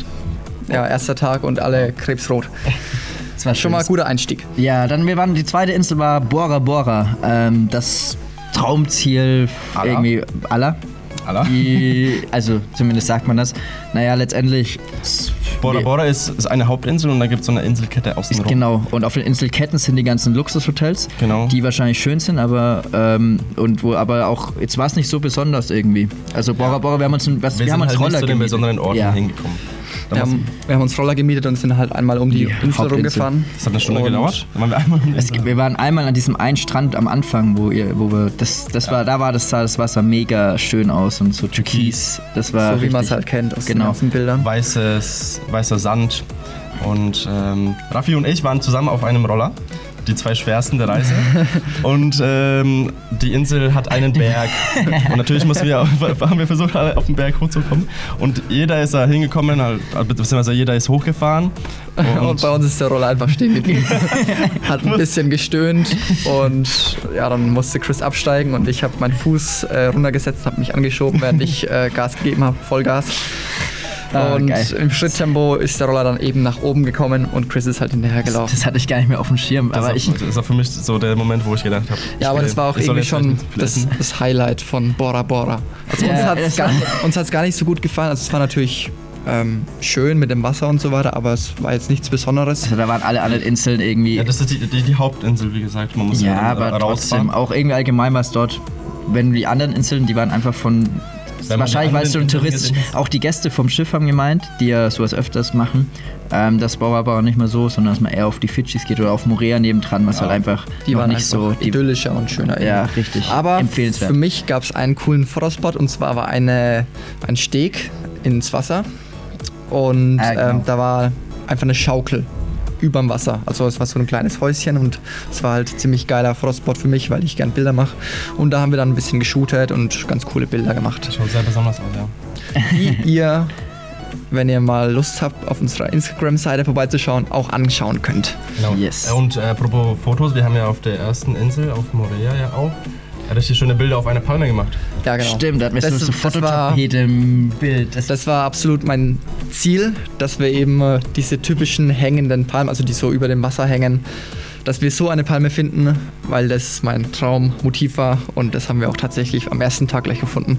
Ja, erster Tag und alle krebsrot. Das war Schon mal schön. guter Einstieg. Ja, dann wir waren, die zweite Insel war Bora Bora. Ähm, das Traumziel Aller. irgendwie aller. Die, also zumindest sagt man das. Naja, letztendlich. Bora Bora ist, ist eine Hauptinsel und da gibt es so eine Inselkette außenrum. Genau, und auf den Inselketten sind die ganzen Luxushotels, Genau. die wahrscheinlich schön sind, aber ähm, und wo aber auch jetzt war es nicht so besonders irgendwie. Also Bora Bora, wir haben uns, ein- was, Wir, wir, haben sind uns halt Roller nicht zu den besonderen Orten ja. hingekommen. Wir haben, wir haben uns Roller gemietet und sind halt einmal um die, Die Insel Hauptinsel. rumgefahren. Das hat eine Stunde Und gedauert. Waren wir einmal um Es, wir waren einmal an diesem einen Strand am Anfang, wo ihr, wo wir, das, das war, da war das, sah das Wasser mega schön aus und so türkis. Das war So wie man es halt kennt aus den Genau. ganzen Bildern. weißes, weißer Sand. Und ähm, Raffi und ich waren zusammen auf einem Roller, die zwei schwersten der Reise. (laughs) und ähm, die Insel hat einen Berg. Und natürlich mussten wir, (laughs) haben wir versucht, alle auf den Berg hochzukommen. Und jeder ist da hingekommen, halt, beziehungsweise jeder ist hochgefahren. Und, bei uns ist der Roller einfach stehen geblieben. (laughs) Hat ein bisschen gestöhnt und ja, dann musste Chris absteigen und ich habe meinen Fuß äh, runtergesetzt, habe mich angeschoben, während ich äh, Gas gegeben habe, Vollgas. Ah, und geil. im Schritttempo ist der Roller dann eben nach oben gekommen und Chris ist halt hinterhergelaufen. Das hatte ich gar nicht mehr auf dem Schirm. das, aber war, ich, das war für mich so der Moment, wo ich gedacht habe. Ja, aber das war auch irgendwie schon das, das Highlight von Bora Bora. Also uns Ja, hat es das gar, uns nicht so gut gefallen. Also es war natürlich ähm, schön mit dem Wasser und so weiter, aber es war jetzt nichts Besonderes. also da waren alle anderen Inseln irgendwie. Ja, das ist die, die, die Hauptinsel, wie gesagt. Man muss Ja, dann aber rausfahren. trotzdem, auch irgendwie allgemein war es dort, wenn die anderen Inseln, die waren einfach von. Wahrscheinlich, weil es so ein Tourist. Auch die Gäste vom Schiff haben gemeint, die ja sowas öfters machen, ähm, dass Bora nicht mehr so, sondern dass man eher auf die Fidschis geht oder auf Morea nebendran, was halt einfach Die waren nicht einfach so. Die, idyllischer und schöner. Ja, irgendwie. richtig. Aber für mich gab es einen coolen Fotospot und zwar war eine, ein Steg ins Wasser und Ah, genau. ähm, da war einfach eine Schaukel überm Wasser. Also es war so ein kleines Häuschen und es war halt ziemlich geiler Fotospot für mich, weil ich gern Bilder mache. Und da haben wir dann ein bisschen geshootet und ganz coole Bilder gemacht. Schaut sehr besonders aus, ja. die ihr, wenn ihr mal Lust habt, auf unserer Instagram-Seite vorbeizuschauen, auch anschauen könnt. Genau. Yes. Und äh, apropos Fotos, wir haben ja auf der ersten Insel, auf Morea ja auch, richtig schöne Bilder auf einer Palme gemacht. Ja, genau. Stimmt, da Das- so eine das war- Fototapete im Bild. Das, Das war absolut mein Ziel, dass wir eben äh, diese typischen hängenden Palmen, also die so über dem Wasser hängen, dass wir so eine Palme finden, weil das mein Traummotiv war und das haben wir auch tatsächlich am ersten Tag gleich gefunden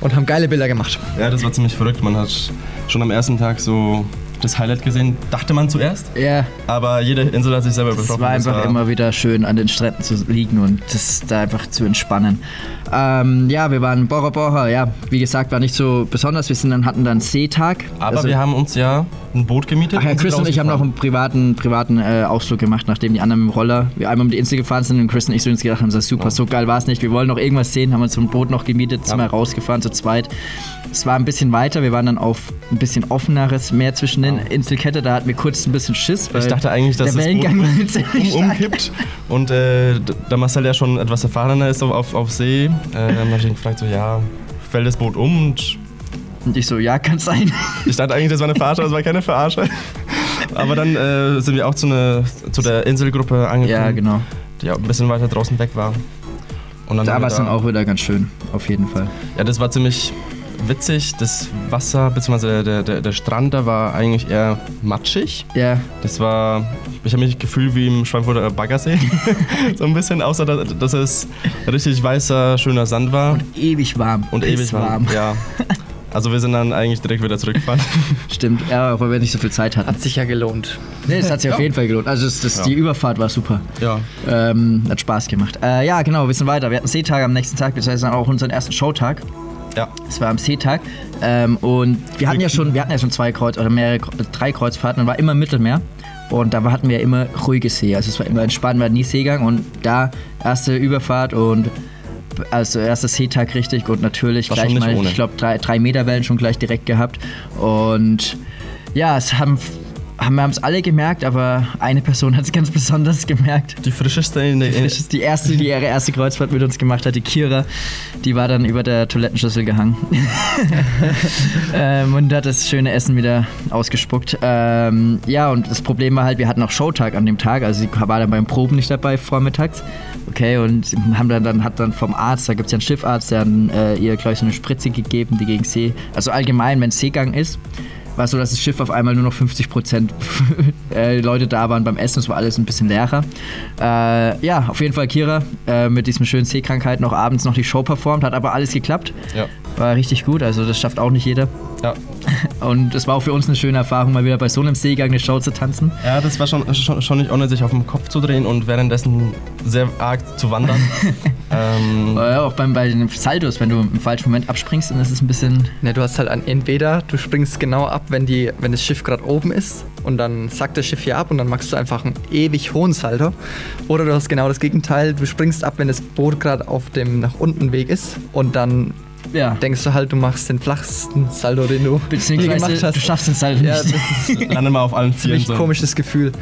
und haben geile Bilder gemacht. Ja, das war ziemlich verrückt. Man hat schon am ersten Tag so das Highlight gesehen, dachte man zuerst. Ja, Aber jede Insel hat sich selber es betroffen. war einfach immer wieder schön, an den Stränden zu liegen und das da einfach zu entspannen. Ähm, ja, wir waren Bora Bora, ja, wie gesagt, war nicht so besonders. Wir sind dann, hatten dann Seetag. Aber Also- wir haben uns ja ein Boot gemietet. Ach ja, und Chris und ich haben noch einen privaten, privaten äh, Ausflug gemacht, nachdem die anderen mit dem Roller wir einmal um die Insel gefahren sind und Chris und ich so uns gedacht haben, das ist super, so geil war es nicht. Wir wollen noch irgendwas sehen, haben uns so ein Boot noch gemietet, sind Ja. mal rausgefahren zu zweit. Es war ein bisschen weiter, wir waren dann auf ein bisschen offeneres Meer zwischen den Inselkette, da hatten wir kurz ein bisschen Schiss. weil Ich dachte eigentlich, dass der das Boot Wellengang war ziemlich um, (laughs) umkippt. Und äh, da Marcel ja schon etwas erfahrener ist auf, auf, auf See, äh, dann habe ich ihn gefragt, so, ja, fällt das Boot um? Und Und ich so, ja, kann sein. ich dachte eigentlich, das war eine Verarsche, aber es war keine Verarsche. Aber dann äh, sind wir auch zu, eine, zu der Inselgruppe angekommen, ja, genau. die auch ein bisschen weiter draußen weg war. Da war es dann auch wieder ganz schön, auf jeden Fall. Ja, das war ziemlich witzig. Das Wasser, beziehungsweise der, der, der Strand, da war eigentlich eher matschig. Ja, Das war, ich habe mich gefühlt wie im Schweinfurter Baggersee. (laughs) so ein bisschen, außer dass, dass es richtig weißer, schöner Sand war. ewig warm. Und ewig warm. Ja. (laughs) Also wir sind dann eigentlich direkt wieder zurückgefahren. Stimmt, ja, aber wir nicht so viel Zeit hatten. Hat sich ja gelohnt. Nee, es hat sich auf jeden Fall gelohnt. Also das, das, Ja. die Überfahrt war super. ja. Ähm, hat Spaß gemacht. Äh, ja, genau, wir sind weiter. Wir hatten Seetag am nächsten Tag, das heißt dann auch unseren ersten Showtag. Ja. Es war am Seetag. Ähm, und wir hatten ja schon, wir hatten ja schon zwei Kreuz oder mehrere, drei Kreuzfahrten und war immer im Mittelmeer. Und da hatten wir immer ruhige See. Also es war immer entspannt, wir hatten nie Seegang. Und da erste Überfahrt und also erster Seetag richtig und natürlich War schon gleich mal, ohne. ich glaube, drei, drei Meter Wellen schon gleich direkt gehabt. Und ja, es haben, haben wir haben es alle gemerkt, aber eine Person hat es ganz besonders gemerkt. Die frischeste in der. Ist die erste, die ihre erste Kreuzfahrt mit uns gemacht hat, die Kira. Die war dann über der Toilettenschüssel gehangen. (laughs) ähm, und hat das schöne Essen wieder ausgespuckt. Ähm, ja, und das Problem war halt, wir hatten auch Showtag an dem Tag. Also sie war dann beim Proben nicht dabei vormittags. Okay, und haben dann, dann hat dann vom Arzt, da gibt es ja einen Schiffarzt, der hat äh, ihr gleich so eine Spritze gegeben, die gegen See. Also allgemein, wenn Seegang ist, war es so, dass das Schiff auf einmal nur noch 50 Prozent (laughs) äh, Leute da waren beim Essen. Es war alles ein bisschen leerer. Äh, ja, auf jeden Fall Kira äh, mit diesem schönen Seekrankheit noch abends noch die Show performt, hat aber alles geklappt. Ja. War richtig gut, also das schafft auch nicht jeder. Ja. (laughs) Und es war auch für uns eine schöne Erfahrung, mal wieder bei so einem Seegang eine Show zu tanzen. ja, das war schon, schon, schon nicht ohne sich auf den Kopf zu drehen und währenddessen sehr arg zu wandern. (laughs) ähm, ja, auch beim, bei den Saldos, wenn du im falschen Moment abspringst, dann ist es ein bisschen. Ne, du hast halt ein entweder du springst genau ab, wenn die, wenn das Schiff gerade oben ist und dann sackt das Schiff hier ab und dann machst du einfach einen ewig hohen Salto. Oder du hast genau das Gegenteil, du springst ab, wenn das Boot gerade auf dem nach unten Weg ist und dann Ja. denkst du halt, du machst den flachsten Salto, den du Beziehungsweise gemacht hast. du schaffst den Saldo ja, nicht. das ist (laughs) lande mal auf allen ein Zielen. ziemlich So. komisches Gefühl.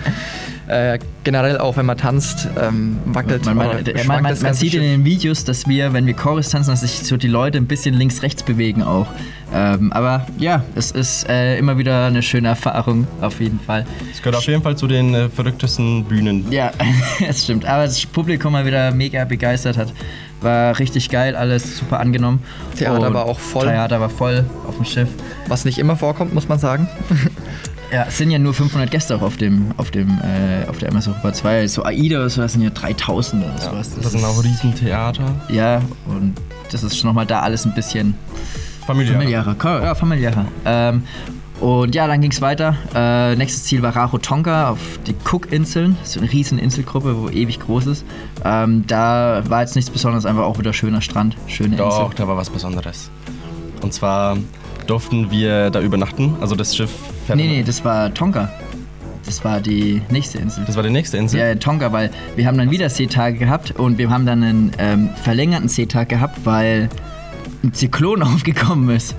Äh, generell auch, wenn man tanzt, ähm, wackelt Man, man, man, man, man, das man ganze sieht in Schiff. den Videos, dass wir, wenn wir Chorus tanzen, dass sich so die Leute ein bisschen links-rechts bewegen auch. Ähm, aber ja, es ist äh, immer wieder eine schöne Erfahrung, auf jeden Fall. Es gehört auf jeden Fall zu den äh, verrücktesten Bühnen. Ja, (laughs) es stimmt. Aber das Publikum mal wieder mega begeistert hat. War richtig geil, alles super angenommen. Theater Und war auch voll. Theater war voll auf dem Schiff. Was nicht immer vorkommt, muss man sagen. (laughs) Ja, es sind ja nur 500 Gäste auch auf dem, auf dem, äh, auf der MS Europa 2. So AIDA oder so, das sind ja 3000 oder sowas. Das sind auch Riesentheater. Ja, und das ist schon nochmal da alles ein bisschen Familiär. familiärer. Ko- Ja, familiärer. Ähm, und ja, dann ging es weiter. Äh, nächstes Ziel war Rarotonga auf die Cook-Inseln. So eine riesen Inselgruppe, wo ewig groß ist. Ähm, da war jetzt nichts Besonderes, einfach auch wieder schöner Strand, schöne Doch, Insel. da war was Besonderes. Und zwar durften wir da übernachten. Also das Schiff fährt. Nee, nee, das war Tonga. Das war die nächste Insel. Das war die nächste Insel. Ja, Tonga, weil wir haben dann wieder Seetage gehabt und wir haben dann einen ähm, verlängerten Seetag gehabt, weil ein Zyklon (laughs) aufgekommen ist.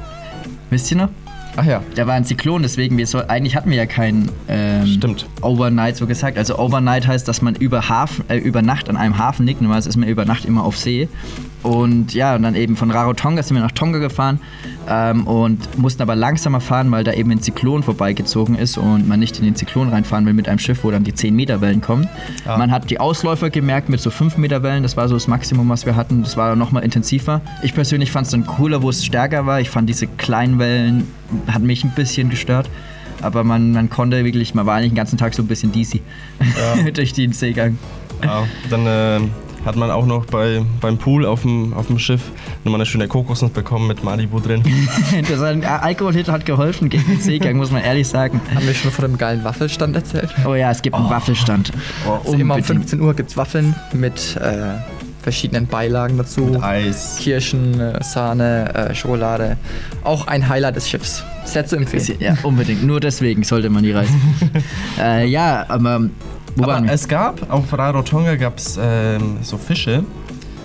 Wisst ihr noch? Ach ja. Da war ein Zyklon, deswegen wir soll, eigentlich hatten wir ja kein ähm, Stimmt. Overnight so gesagt. Also Overnight heißt, dass man über, Hafen, äh, über Nacht an einem Hafen liegt. Normalerweise ist man über Nacht immer auf See. Und ja, und dann eben von Rarotonga sind wir nach Tonga gefahren ähm, und mussten aber langsamer fahren, weil da eben ein Zyklon vorbeigezogen ist und man nicht in den Zyklon reinfahren will mit einem Schiff, wo dann die 10 Meter Wellen kommen. Ah. Man hat die Ausläufer gemerkt mit so 5 Meter Wellen, das war so das Maximum, was wir hatten. Das war nochmal intensiver. Ich persönlich fand es dann cooler, wo es stärker war. Ich fand diese kleinen Wellen, hat mich ein bisschen gestört. Aber man, man konnte wirklich, man war eigentlich den ganzen Tag so ein bisschen DC (laughs) durch den Seegang. Ja, dann äh, hat man auch noch bei, beim Pool auf dem, auf dem Schiff nochmal eine schöne Kokosnuss bekommen mit Malibu drin. (laughs) das ein Alkoholhit hat geholfen gegen den Seegang, muss man ehrlich sagen. Haben wir schon von dem geilen Waffelstand erzählt? Oh ja, es gibt einen Waffelstand. Oh, Also immer um 15 Uhr gibt es Waffeln mit äh, verschiedenen Beilagen dazu. Mit Eis. Kirschen, äh, Sahne, äh, Schokolade. Auch ein Highlight des Schiffs. Sehr zu empfehlen. Ja, unbedingt. Nur deswegen sollte man die reisen. (laughs) äh, ja, aber wo Aber waren wir? es gab, auf Rarotonga gab es ähm, so Fische,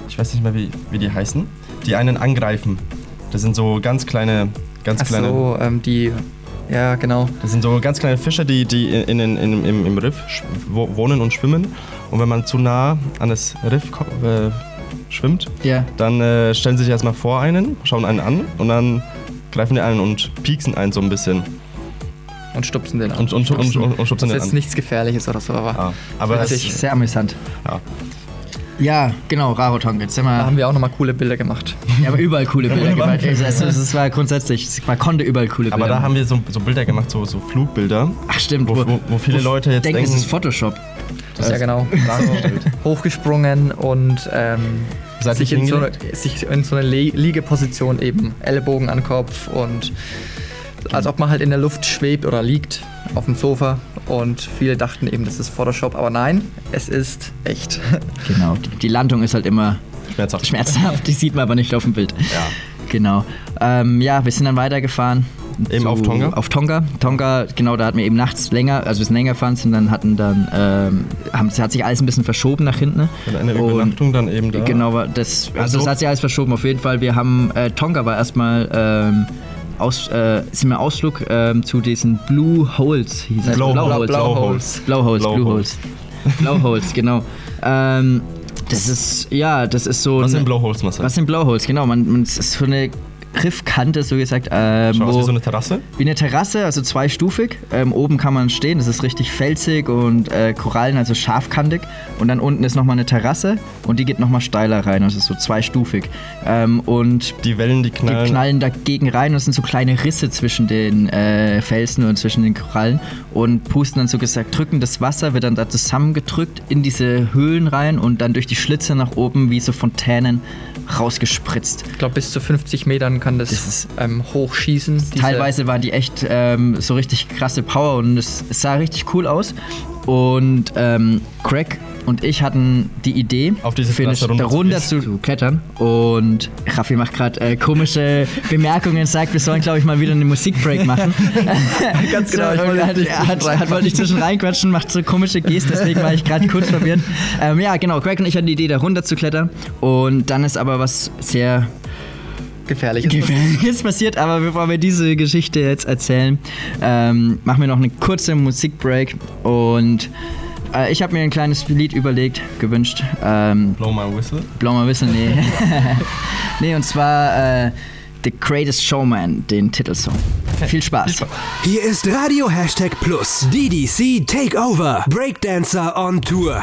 ich weiß nicht mehr wie, wie die heißen, die einen angreifen. Das sind so ganz kleine, ganz Ach kleine, so, ähm, die. Ja, genau. das sind so ganz kleine Fische, die, die in, in, in, im, im Riff wohnen und schwimmen. Und wenn man zu nah an das Riff äh, schwimmt, Ja. dann äh, stellen sie sich erstmal vor einen, schauen einen an und dann greifen die einen und pieksen einen so ein bisschen. Und stupsen den an. Und, und, und, und, und das den ist jetzt an. nichts Gefährliches oder so, aber Ja, aber Das es, ist sehr amüsant. ja. Ja, genau, Rarotonga. Jetzt sind da wir. haben wir auch nochmal coole Bilder gemacht. Ja, aber überall coole Bilder gemacht. Also, es war grundsätzlich, man konnte überall coole Bilder aber da machen. haben wir so, so Bilder gemacht, so, so Flugbilder. Ach, stimmt. Wo, wo, wo viele Leute jetzt denken, denken, es ist Photoshop. ja, genau. Hochgesprungen und ähm, sich, in so eine, sich in so eine Liegeposition eben. Ellbogen an Kopf und als ob man halt in der Luft schwebt oder liegt auf dem Sofa. Und viele dachten eben, das ist Photoshop, aber nein, es ist echt. (laughs) Genau. Die Landung ist halt immer Schmerzhaft. schmerzhaft, die sieht man aber nicht auf dem Bild. Ja. Genau. Ähm, ja, wir sind dann weitergefahren. Eben auf Tonga? Auf Tonga. Tonga, genau, da hatten wir eben nachts länger, also wir sind länger gefahren sind, dann hatten dann, ähm, haben, hat sich alles ein bisschen verschoben nach hinten. Und eine Und- Übernachtung dann eben da. Genau, aber das, also Also- das hat sich alles verschoben. Auf jeden Fall, wir haben, äh, Tonga war erstmal, ähm, aus, äh, sind wir Ausflug ähm, zu diesen Blue Holes. Hieß es. Blow- Blauholes. Blowholes. Blowholes, Blowholes. Blue Holes. Blowholes, (laughs) genau. Ähm, das ist, ja, das ist so. Was ein- sind Blowholes, Marcel? Was sind Blowholes, genau. Man, man, es ist so eine Riffkante, so gesagt. Ähm, Schau aus wo- wie so eine Terrasse. wie eine Terrasse, also zweistufig. Ähm, oben kann man stehen, das ist richtig felsig und äh, Korallen, also scharfkantig. Und dann unten ist nochmal eine Terrasse und die geht nochmal steiler rein, also so zweistufig. Ähm, und Die Wellen, die die knallen. knallen dagegen rein und es sind so kleine Risse zwischen den äh, Felsen und zwischen den Korallen und pusten dann so gesagt, drücken das Wasser, wird dann da zusammengedrückt in diese Höhlen rein und dann durch die Schlitze nach oben wie so Fontänen rausgespritzt. Ich glaube, bis zu 50 Metern kann das, Das ist- ähm, hochschießen. Diese- Teilweise waren die echt ähm, so richtig krasse Power und es, es sah richtig cool aus. Und ähm, Craig und ich hatten die Idee, Auf dieses für eine- darunter zu zu, klettern. Und Raffi macht gerade äh, komische (laughs) Bemerkungen, sagt, wir sollen, glaube ich, mal wieder eine Musikbreak machen. (laughs) Ganz genau, So, ich wollte hat, hat, zwischen hat, wollte ich zwischen reinquatschen, macht so komische Gesten, deswegen war ich gerade kurz verwirrt. Ähm, ja, genau, Craig und ich hatten die Idee, da runter zu klettern. Und dann ist aber was sehr gefährlich ist. Gefährliches passiert, aber bevor wir diese Geschichte jetzt erzählen, ähm, machen wir noch eine kurze Musikbreak und äh, ich habe mir ein kleines Lied überlegt, gewünscht. Ähm, Blow my whistle. Blow my whistle, nee. (laughs) nee, und zwar äh, The Greatest Showman, den Titelsong. Viel Spaß. Hier ist Radio Hashtag Plus. DDC Takeover. Breakdancer on Tour.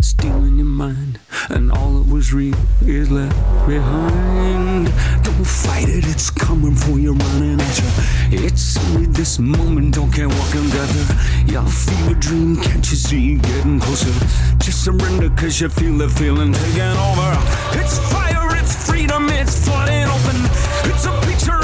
stealing your mind, and all that was real is left behind. Don't fight it, it's coming for you, running at you. It's only this moment, don't care what can gather. Your fever dream, can't you see it getting closer? Just surrender, cause you feel the feeling taking over. It's fire, it's freedom, it's flooding open. It's a picture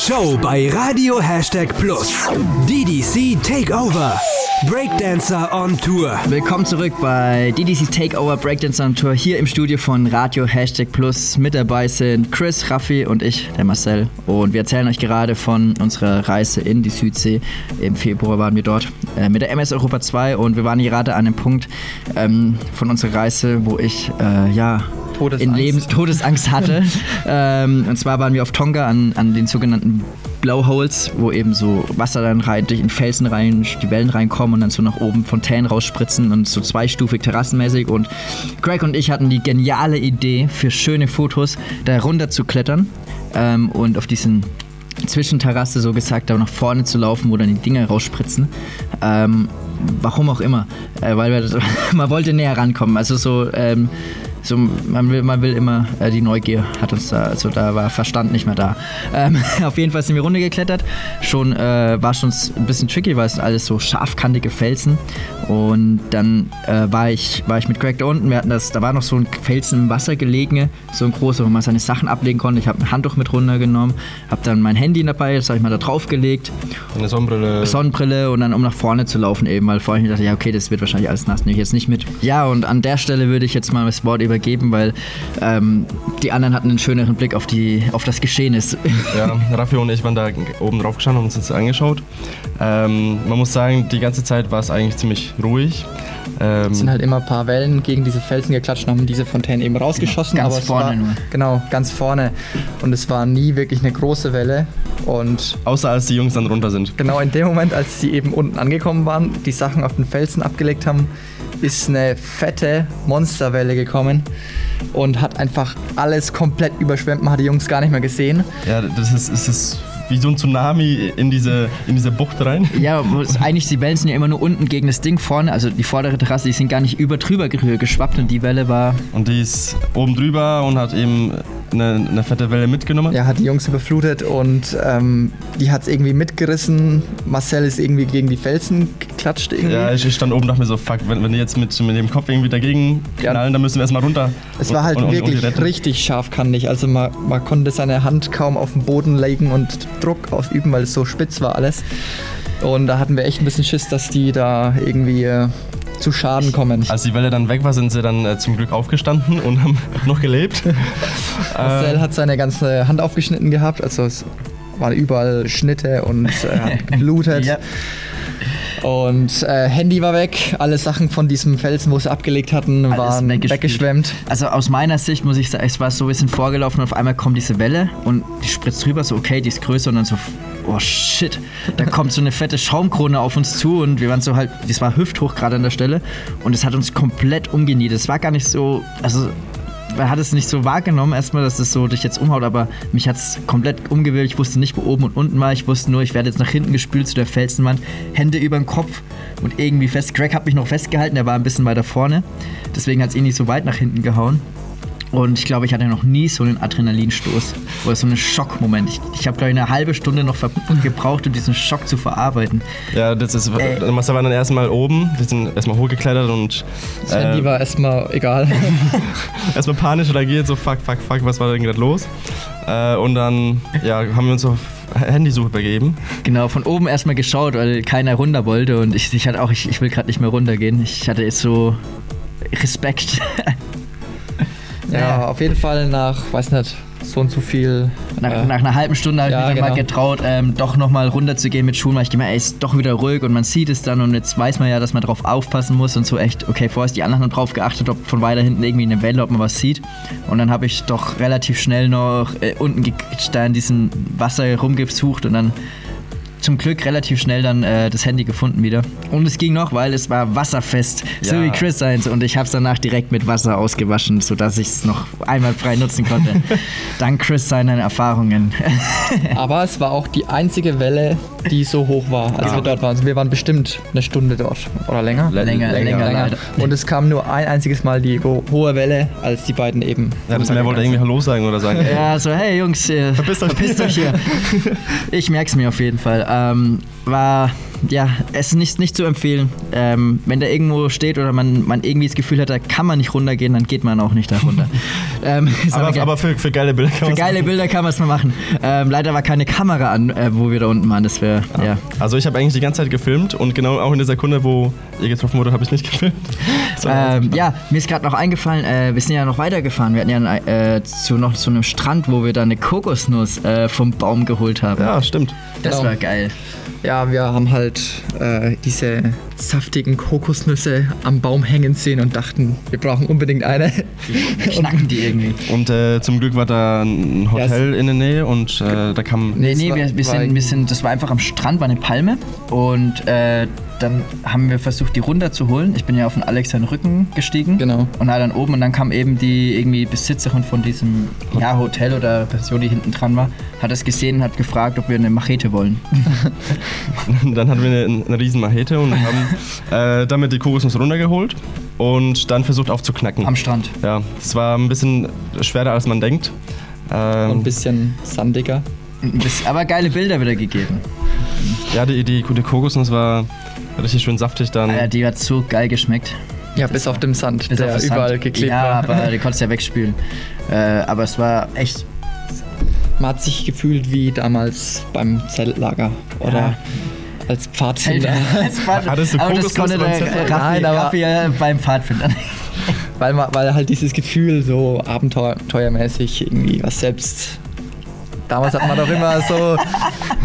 Show bei Radio Hashtag Plus. DDC Takeover. Breakdancer on Tour. Willkommen zurück bei DDC Takeover Breakdance on Tour hier im Studio von Radio Hashtag Plus. Mit dabei sind Chris, Raffi und ich, der Marcel. Und wir erzählen euch gerade von unserer Reise in die Südsee. Im Februar waren wir dort äh, mit der MS Europa 2 und wir waren gerade an einem Punkt ähm, von unserer Reise, wo ich äh, ja Todesangst. in Leben Todesangst hatte. (laughs) ähm, und zwar waren wir auf Tonga an, an den sogenannten Blowholes, wo eben so Wasser dann rein durch den Felsen rein, die Wellen reinkommen und dann so nach oben Fontänen rausspritzen und so zweistufig terrassenmäßig. Und Greg und ich hatten die geniale Idee, für schöne Fotos da runter zu klettern ähm, und auf diesen Zwischenterrasse so gesagt, da nach vorne zu laufen, wo dann die Dinger rausspritzen. Ähm, warum auch immer, äh, weil wir, (laughs) man wollte näher rankommen. Also so, ähm, so man, will, man will immer, äh, die Neugier hat uns da, also da war Verstand nicht mehr da. Ähm, (laughs) auf jeden Fall sind wir runtergeklettert. Schon äh, war schon ein bisschen tricky, weil es alles so scharfkantige Felsen. Und dann äh, war, ich, war ich mit Greg da unten. Wir hatten das, da war noch so ein Felsen im Wasser gelegen, so ein großer, wo man seine Sachen ablegen konnte. Ich habe ein Handtuch mit runtergenommen, habe dann mein Handy dabei, das habe ich mal da drauf gelegt. Eine Sonnenbrille. Sonnenbrille und dann um nach vorne zu laufen eben, weil vorhin dachte ich, ja okay, das wird wahrscheinlich alles nass, nehme ich jetzt nicht mit. Ja, und an der Stelle würde ich jetzt mal das Wort übergeben, weil ähm, die anderen hatten einen schöneren Blick auf, die, auf das Geschehnis. (laughs) Ja, Raffi und ich waren da oben drauf gestanden und uns das angeschaut. Ähm, man muss sagen, die ganze Zeit war es eigentlich ziemlich ruhig. Ähm, Es sind halt immer ein paar Wellen gegen diese Felsen geklatscht und haben diese Fontänen eben rausgeschossen. Ganz aber es vorne war, nur. Genau, ganz vorne. Und es war nie wirklich eine große Welle. Und außer als die Jungs dann runter sind. genau in dem Moment, als sie eben unten angekommen waren, die Sachen auf den Felsen abgelegt haben, ist eine fette Monsterwelle gekommen und hat einfach alles komplett überschwemmt. Man hat die Jungs gar nicht mehr gesehen. Ja, das ist, es ist wie so ein Tsunami in diese, in diese Bucht rein. Ja, eigentlich die Wellen sind ja immer nur unten gegen das Ding vorne, also die vordere Terrasse, die sind gar nicht über drüber ge- geschwappt und die Welle war Und die ist oben drüber und hat eben eine, eine fette Welle mitgenommen. Ja, hat die Jungs überflutet und ähm, die hat es irgendwie mitgerissen. Marcel ist irgendwie gegen die Felsen geklatscht irgendwie. Ja, ich ich stand oben und dachte mir so, fuck, wenn, wenn die jetzt mit, mit dem Kopf irgendwie dagegen Ja. knallen, dann müssen wir erstmal runter. Es war halt Und- und- und wirklich retten. richtig scharfkantig. Also man, man konnte seine Hand kaum auf den Boden legen und Druck ausüben, weil es so spitz war alles. Und da hatten wir echt ein bisschen Schiss, dass die da irgendwie äh, zu Schaden kommen. Als die Welle dann weg war, sind sie dann äh, zum Glück aufgestanden und haben (laughs) noch gelebt. (laughs) Marcel hat seine ganze Hand aufgeschnitten gehabt, also es waren überall Schnitte und äh, (laughs) hat geblutet. Ja. Und äh, Handy war weg, alle Sachen von diesem Felsen, wo sie abgelegt hatten, Alles waren weggeschwemmt. Also aus meiner Sicht muss ich sagen, es war so ein bisschen vorgelaufen und auf einmal kommt diese Welle und die spritzt drüber, so okay, die ist größer und dann so, oh shit, da kommt so eine fette Schaumkrone auf uns zu und wir waren so halt, das war hüfthoch gerade an der Stelle und es hat uns komplett umgenietet. Es war gar nicht so, also man hat es nicht so wahrgenommen erstmal, dass es so dich jetzt umhaut, aber mich hat es komplett umgewühlt. Ich wusste nicht, wo oben und unten war. Ich wusste nur, ich werde jetzt nach hinten gespült zu der Felsenwand, Hände über den Kopf und irgendwie fest. Greg hat mich noch festgehalten, der war ein bisschen weiter vorne. Deswegen hat es ihn nicht so weit nach hinten gehauen. Und ich glaube, ich hatte noch nie so einen Adrenalinstoß oder so einen Schockmoment. Ich, ich habe, glaube ich, eine halbe Stunde noch gebraucht, um diesen Schock zu verarbeiten. Ja, das ist. Ey. Marcel war dann erstmal oben, wir sind erstmal hochgeklettert und Das Handy äh, war erstmal egal. (laughs) erstmal panisch reagiert, so fuck, fuck, fuck, was war denn gerade los? Äh, und dann ja, haben wir uns auf Handysuche begeben. Genau, von oben erstmal geschaut, weil keiner runter wollte und ich, ich hatte auch, ich, ich will gerade nicht mehr runtergehen. Ich hatte jetzt so Respekt. (laughs) ja, auf jeden Fall nach, weiß nicht, so und so viel. Nach, äh, nach einer halben Stunde habe ja, ich mich dann mal genau. getraut, ähm, doch nochmal runterzugehen mit Schuhen, weil ich gemerkt ey, ist doch wieder ruhig und man sieht es dann und jetzt weiß man ja, dass man drauf aufpassen muss und so echt, okay, vorher ist die anderen haben drauf geachtet, ob von weiter hinten irgendwie eine Welle, ob man was sieht. Und dann habe ich doch relativ schnell noch äh, unten da in diesem Wasser rumgesucht und dann zum Glück relativ schnell dann äh, das Handy gefunden wieder. Und es ging noch, weil es war wasserfest, so Ja. wie Chris seins. Und ich habe es danach direkt mit Wasser ausgewaschen, sodass ich es noch einmal frei nutzen konnte. (laughs) Dank Chris seinen Erfahrungen. Aber es war auch die einzige Welle, die so hoch war, als wir dort waren. Also wir waren bestimmt eine Stunde dort oder länger. länger, länger, leider. Und es kam nur ein einziges Mal die ho- hohe Welle, als die beiden eben. Ja, das Meer wollte irgendwie Hallo sagen oder sagen. Ja, so, hey Jungs, äh, Verpisst euch. verpisst euch hier. (laughs) Ich merk's mir auf jeden Fall. Ähm, war ja, es ist nicht, nicht zu empfehlen. Ähm, wenn der irgendwo steht oder man, man irgendwie das Gefühl hat, da kann man nicht runtergehen, dann geht man auch nicht da runter. (laughs) ähm, (laughs) Aber, aber für, für geile Bilder kann für man's geile machen. Bilder kann man es mal machen. Ähm, leider war keine Kamera an, äh, wo wir da unten waren. Das wäre, ja. Also ich habe eigentlich die ganze Zeit gefilmt und genau auch in der Sekunde, wo ihr getroffen wurde, habe ich nicht (laughs) gefilmt. Ähm, ja, mir ist gerade noch eingefallen, äh, wir sind ja noch weitergefahren. Wir hatten ja äh, zu, noch zu einem Strand, wo wir da eine Kokosnuss äh, vom Baum geholt haben. ja, stimmt. das genau. war geil. Ja, wir haben halt äh, diese saftigen Kokosnüsse am Baum hängen sehen und dachten, wir brauchen unbedingt eine. Knacken die irgendwie. (laughs) Und äh, zum Glück war da ein Hotel in der Nähe und äh, da kam. Nee, Das nee, war- wir, wir, sind, wir sind, das war einfach am Strand, war eine Palme und äh, dann haben wir versucht, die runterzuholen. Ich bin ja auf den Alex seinen Rücken gestiegen. Genau. Und war dann oben und dann kam eben die irgendwie Besitzerin von diesem ja, Hotel oder Pension, die hinten dran war, hat es gesehen und hat gefragt, ob wir eine Machete wollen. (laughs) Dann hatten wir eine, eine riesen Machete und haben (laughs) äh, damit die Kokosnuss runtergeholt und dann versucht aufzuknacken. Am Strand. Ja, es war ein bisschen schwerer, als man denkt. Und ein Ähm, bisschen sandiger. Ein bisschen- Aber geile Bilder wieder gegeben. ja, die, die gute Kokosnuss war richtig schön saftig dann. Alter, die hat so geil geschmeckt. Ja, bis auf dem Sand, Bis der auf das überall Sand. geklebt ja, war. aber die konntest du ja wegspülen. Äh, aber es war echt. Man hat sich gefühlt wie damals beim Zeltlager oder Ja. als Pfadfinder. Es war- (laughs) Hattest du aber das Kokosnuss konnte der äh? Raffi, Nein, aber- Raffi ja beim Pfadfinder. (laughs) weil, man, weil halt dieses Gefühl so abenteuermäßig irgendwie was selbst. Damals hat man doch immer so,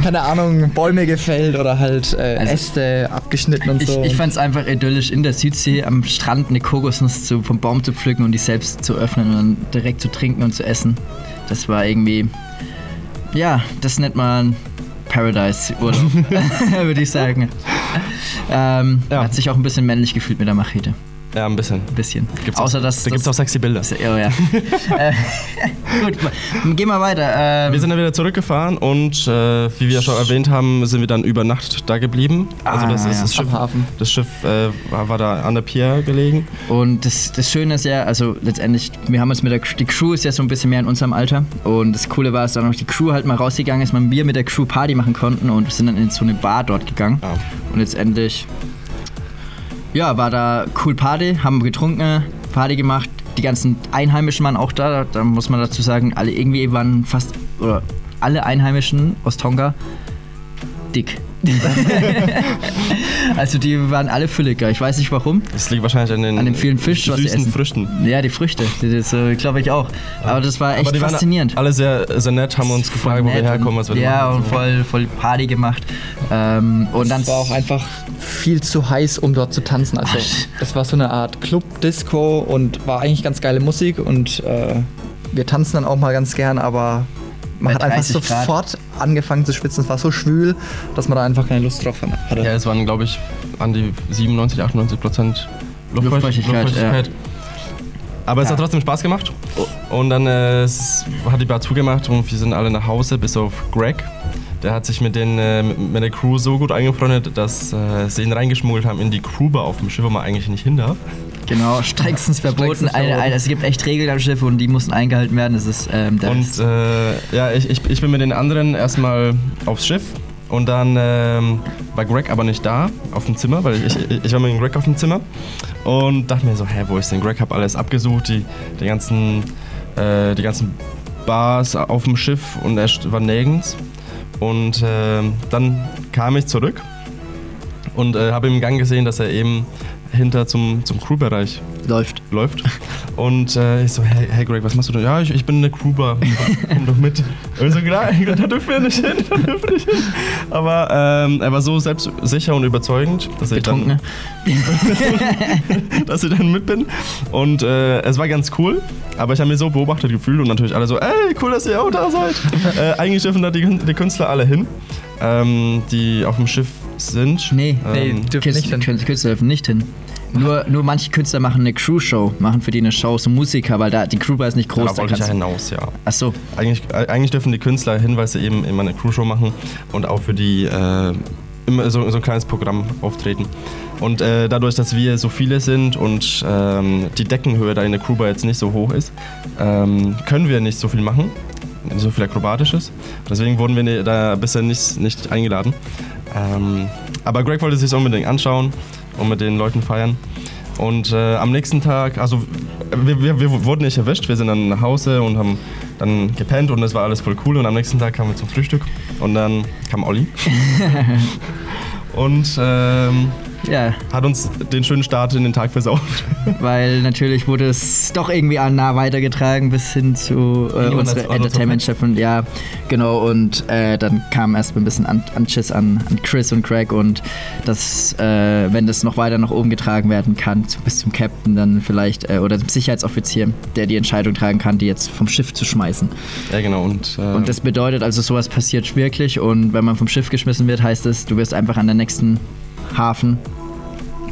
keine Ahnung, Bäume gefällt oder halt äh, Also- Äste abgeschnitten und Ich, so. ich fand es einfach idyllisch, in der Südsee am Strand eine Kokosnuss zu, vom Baum zu pflücken und die selbst zu öffnen und dann direkt zu trinken und zu essen. Das war irgendwie. Ja, das nennt man Paradise-Urlaub, (laughs) (laughs) würde ich sagen. Ähm, Ja. Hat sich auch ein bisschen männlich gefühlt mit der Machete. Ja, ein bisschen. Ein bisschen. Gibt's Außer auch, dass. da gibt es auch sexy Bilder. Oh ja. (laughs) äh, (laughs) gut, gehen wir weiter. Ähm, Wir sind dann wieder zurückgefahren und äh, wie wir ja schon erwähnt haben, sind wir dann über Nacht da geblieben. Also Ah, das ist ja. das Schiff. Das Schiff äh, war, war da an der Pier gelegen. Und das, das Schöne ist ja, also letztendlich, wir haben uns mit der die Crew ist ja so ein bisschen mehr in unserem Alter. Und das Coole war, dass dann noch die Crew halt mal rausgegangen ist, man wir mit der Crew Party machen konnten und sind dann in so eine Bar dort gegangen. Ja. Und letztendlich, ja, war da cool Party, haben getrunken, Party gemacht. Die ganzen Einheimischen waren auch da. Da muss man dazu sagen, alle irgendwie waren fast, oder alle Einheimischen aus Tonga dick. (laughs) also die waren alle fülliger. Ich weiß nicht warum. Das liegt wahrscheinlich an den, An dem vielen Fisch, was sie süßen essen. Früchten. Ja, die Früchte. Das äh, glaube ich auch. Aber das war echt faszinierend. alle sehr, sehr nett, haben uns gefragt, wo wir herkommen, was wir Ja, machen. und voll, voll Party gemacht. Ähm, und dann es war auch einfach viel zu heiß, um dort zu tanzen. Also es war so eine Art Club, Disco und war eigentlich ganz geile Musik und äh, wir tanzen dann auch mal ganz gern, aber man hat einfach 30 Grad. sofort angefangen zu schwitzen. Es war so schwül, dass man da einfach keine Lust drauf hatte. Ja, es waren, glaube ich, an die 97, 98 Prozent Luftfeuchtigkeit, Luftfeuchtigkeit. Aber es Ja. hat trotzdem Spaß gemacht. Und dann äh, hat die Bar zugemacht und wir sind alle nach Hause, bis auf Greg. Der hat sich mit, den, äh, mit mit der Crew so gut eingefreundet, dass äh, sie ihn reingeschmuggelt haben in die Crewbar auf dem Schiff, wo man eigentlich nicht hin darf. Genau strengstens verboten. Strengstens Eine, eine, es gibt echt Regeln am Schiff und die mussten eingehalten werden. Das ist ähm, Und äh, ja, ich, ich, ich bin mit den anderen erstmal aufs Schiff. Und dann ähm, war Greg aber nicht da auf dem Zimmer, weil ich, ich, ich war mit dem Greg auf dem Zimmer und dachte mir so, hä, wo ist denn Greg? Hab alles abgesucht, die, die, ganzen, äh, die ganzen Bars auf dem Schiff und er war nirgends. Und ähm, dann kam ich zurück und äh, habe im Gang gesehen, dass er eben hinter zum, zum Crewbereich läuft. läuft. Und äh, ich so, hey, hey Greg, was machst du denn? Ja, ich, ich bin in der Crewbar. Komm, doch mit. Und ich so, klar, (laughs) da dürfen wir nicht hin, da dürfen wir nicht hin. Aber ähm, er war so selbstsicher und überzeugend, dass ich, Betrunken. dann, (laughs) dass ich dann mit bin. Und äh, es war ganz cool, aber ich habe mich so beobachtet gefühlt und natürlich alle so, ey, cool, dass ihr auch da seid. (laughs) äh, eigentlich dürfen da die, die Künstler alle hin, ähm, die auf dem Schiff sind. Nee, Nee, Ähm, dürfen nicht hin. Künstler dürfen nicht hin. Nur, nur manche Künstler machen eine Crew-Show, machen für die eine Show, so Musiker, weil da die Crewbar ist nicht groß. da wollte ich ja hinaus, ja. Ach so, Eigentlich, eigentlich dürfen die Künstler hin, weil sie eben immer eine Crew-Show machen und auch für die äh, immer so, so ein kleines Programm auftreten. Und äh, dadurch, dass wir so viele sind und ähm, die Deckenhöhe da in der Crewbar jetzt nicht so hoch ist, ähm, können wir nicht so viel machen, so viel Akrobatisches. Deswegen wurden wir da bisher nicht, nicht eingeladen. Ähm, aber Greg wollte sich unbedingt anschauen und mit den Leuten feiern. Und äh, am nächsten Tag, also wir, wir, wir wurden nicht erwischt, wir sind dann nach Hause und haben dann gepennt und es war alles voll cool. Und am nächsten Tag kamen wir zum Frühstück und dann kam Olli. (laughs) und ähm, Ja, hat uns den schönen Start in den Tag versaut. weil natürlich wurde es doch irgendwie an nah weitergetragen bis hin zu äh, unserer hat's auch noch Entertainment-Chef und ja, genau und äh, dann kam erst mal ein bisschen an, Anschiss an, an Chris und Craig und dass, äh, wenn das noch weiter nach oben getragen werden kann, bis zum Captain dann vielleicht äh, oder dem Sicherheitsoffizier, der die Entscheidung tragen kann, die jetzt vom Schiff zu schmeißen. ja, genau. Und, äh, Und das bedeutet also, sowas passiert wirklich und wenn man vom Schiff geschmissen wird, heißt es, du wirst einfach an der nächsten Hafen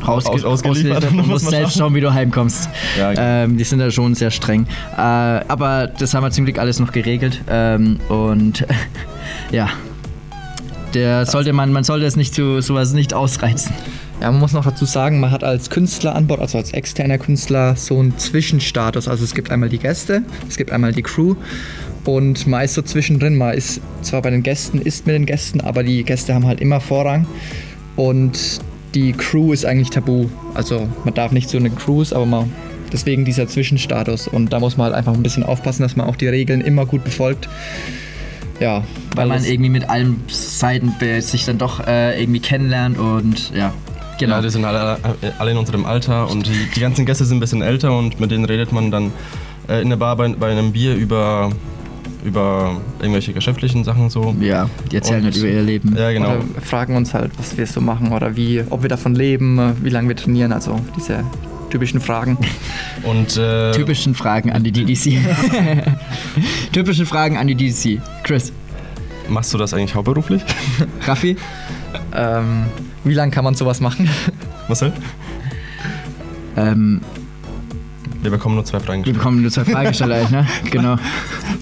rausge Aus- ausgeliefert. und Muss musst selbst schauen. wie du heimkommst. Ja, genau. ähm, die sind da schon sehr streng. Äh, aber das haben wir zum Glück alles noch geregelt ähm, und (laughs) ja. Der sollte man, man sollte es nicht zu sowas nicht ausreizen. Ja, man muss noch dazu sagen, man hat als Künstler an Bord, also als externer Künstler, so einen Zwischenstatus. Also es gibt einmal die Gäste, es gibt einmal die Crew und man ist so zwischendrin. Man ist zwar bei den Gästen, ist mit den Gästen, aber die Gäste haben halt immer Vorrang und die Crew ist eigentlich tabu. Also man darf nicht so eine Cruise, aber man deswegen dieser Zwischenstatus und da muss man halt einfach ein bisschen aufpassen, dass man auch die Regeln immer gut befolgt. Ja, Weil man es- irgendwie mit allen Seiten sich dann doch äh, irgendwie kennenlernt und ja. Genau. Ja, die sind alle, alle in unserem Alter und die, die ganzen Gäste sind ein bisschen älter und mit denen redet man dann äh, in der Bar bei, bei einem Bier über, über irgendwelche geschäftlichen Sachen so. ja, die erzählen Und- halt über ihr Leben. Ja, genau. Oder fragen uns halt, was wir so machen oder wie, ob wir davon leben, wie lange wir trainieren, also diese typischen Fragen. (laughs) Und äh, Typischen Fragen an die DDC. (laughs) Typische Fragen an die DDC. Chris, machst du das eigentlich hauptberuflich? (laughs) Raffi, Ähm, wie lange kann man sowas machen? Marcel? ähm, Wir bekommen nur zwei Fragen wir gestellt. bekommen nur zwei Fragen gestellt, eigentlich, ne? (laughs) Genau.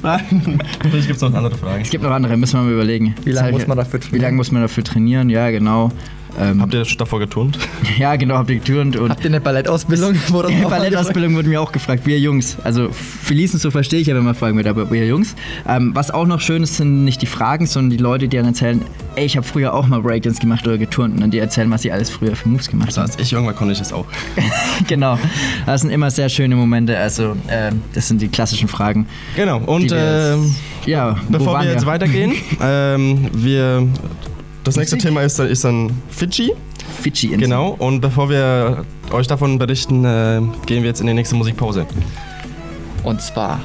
Nein, vielleicht gibt es noch andere Fragen. Es gibt noch andere, müssen wir mal überlegen. Wie lange muss man dafür Wie trainieren? lange muss man dafür trainieren? Ja, genau. Ähm, Habt ihr davor geturnt? (laughs) ja, genau, habt ihr geturnt und Habt ihr eine Ballettausbildung? (laughs) Mal Ballettausbildung wurde mir auch gefragt. Wir Jungs, also Felice so verstehe ich ja, wenn man fragen wird, aber wir Jungs. Ähm, was auch noch schön ist, sind nicht die Fragen, sondern die Leute, die dann erzählen, ey, ich habe früher auch mal Breakdance gemacht oder geturnt und dann die erzählen, was sie alles früher für Moves gemacht Also haben. als ich irgendwann konnte ich das auch. (laughs) genau. Das sind immer sehr schöne Momente. Also, ähm, das sind die klassischen Fragen. Genau, und wir ähm, jetzt- ja, wo bevor waren wir jetzt weitergehen, ähm, wir, das nächste? Thema ist, ist dann Fidschi. Fidschi Insel. Genau, und bevor wir euch davon berichten, äh, gehen wir jetzt in die nächste Musikpause. Und zwar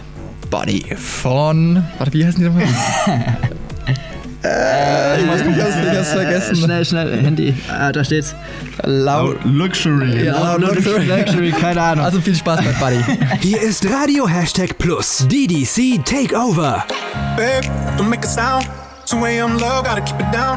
Buddy von. Warte, wie heißen die nochmal? (laughs) äh, ich weiß nicht, ich hab's, hab's vergessen. Schnell, schnell, Handy. Ah, da steht's. Laut. Luxury. Ja, Luxury. Luxury, keine Ahnung. Also viel Spaß bei Buddy. (laughs) Hier ist Radio Hashtag Plus DDC Takeover. Babe, don't make a sound. 2 a.m. love, gotta keep it down.